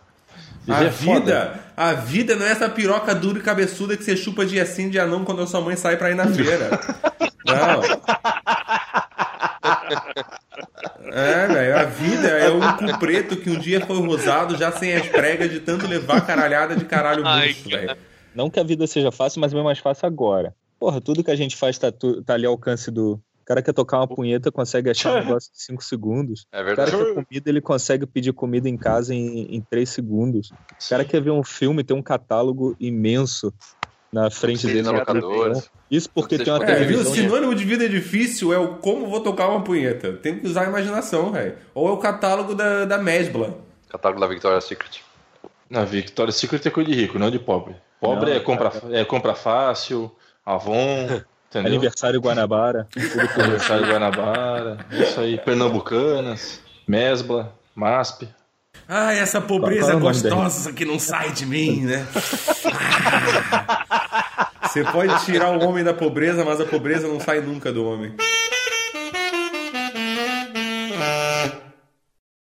A Viver é foda. vida, a vida não é essa piroca dura e cabeçuda que você chupa dia sim, dia não, quando a sua mãe sai pra ir na feira. Não. É, velho, a vida é um cu preto que um dia foi rosado já sem as pregas de tanto levar caralhada de caralho Ai, murcho, velho. Não que a vida seja fácil, mas é mais fácil agora. Porra, tudo que a gente faz tá, tá ali ao alcance do. O cara quer tocar uma punheta, consegue achar um negócio em 5 segundos. É O verdade. cara quer comida, ele consegue pedir comida em casa em 3 segundos. O cara quer ver um filme, tem um catálogo imenso na frente dele. na locadora. Isso porque tem uma É, viu? televisão. Sinônimo de vida difícil é o como vou tocar uma punheta. Tem que usar a imaginação, velho. Ou é o catálogo da, da Mesbla. Catálogo da Victoria's Secret. Na Victoria's Secret é coisa de rico, não de pobre. Pobre Não, é, compra, é compra fácil, Avon, entendeu? Aniversário Guanabara. tudo que- Aniversário Guanabara, isso aí, Pernambucanas, Mesbla, MASP. Ai, essa pobreza gostosa que não sai de mim, né? Ah. Você pode tirar o homem da pobreza, mas a pobreza não sai nunca do homem.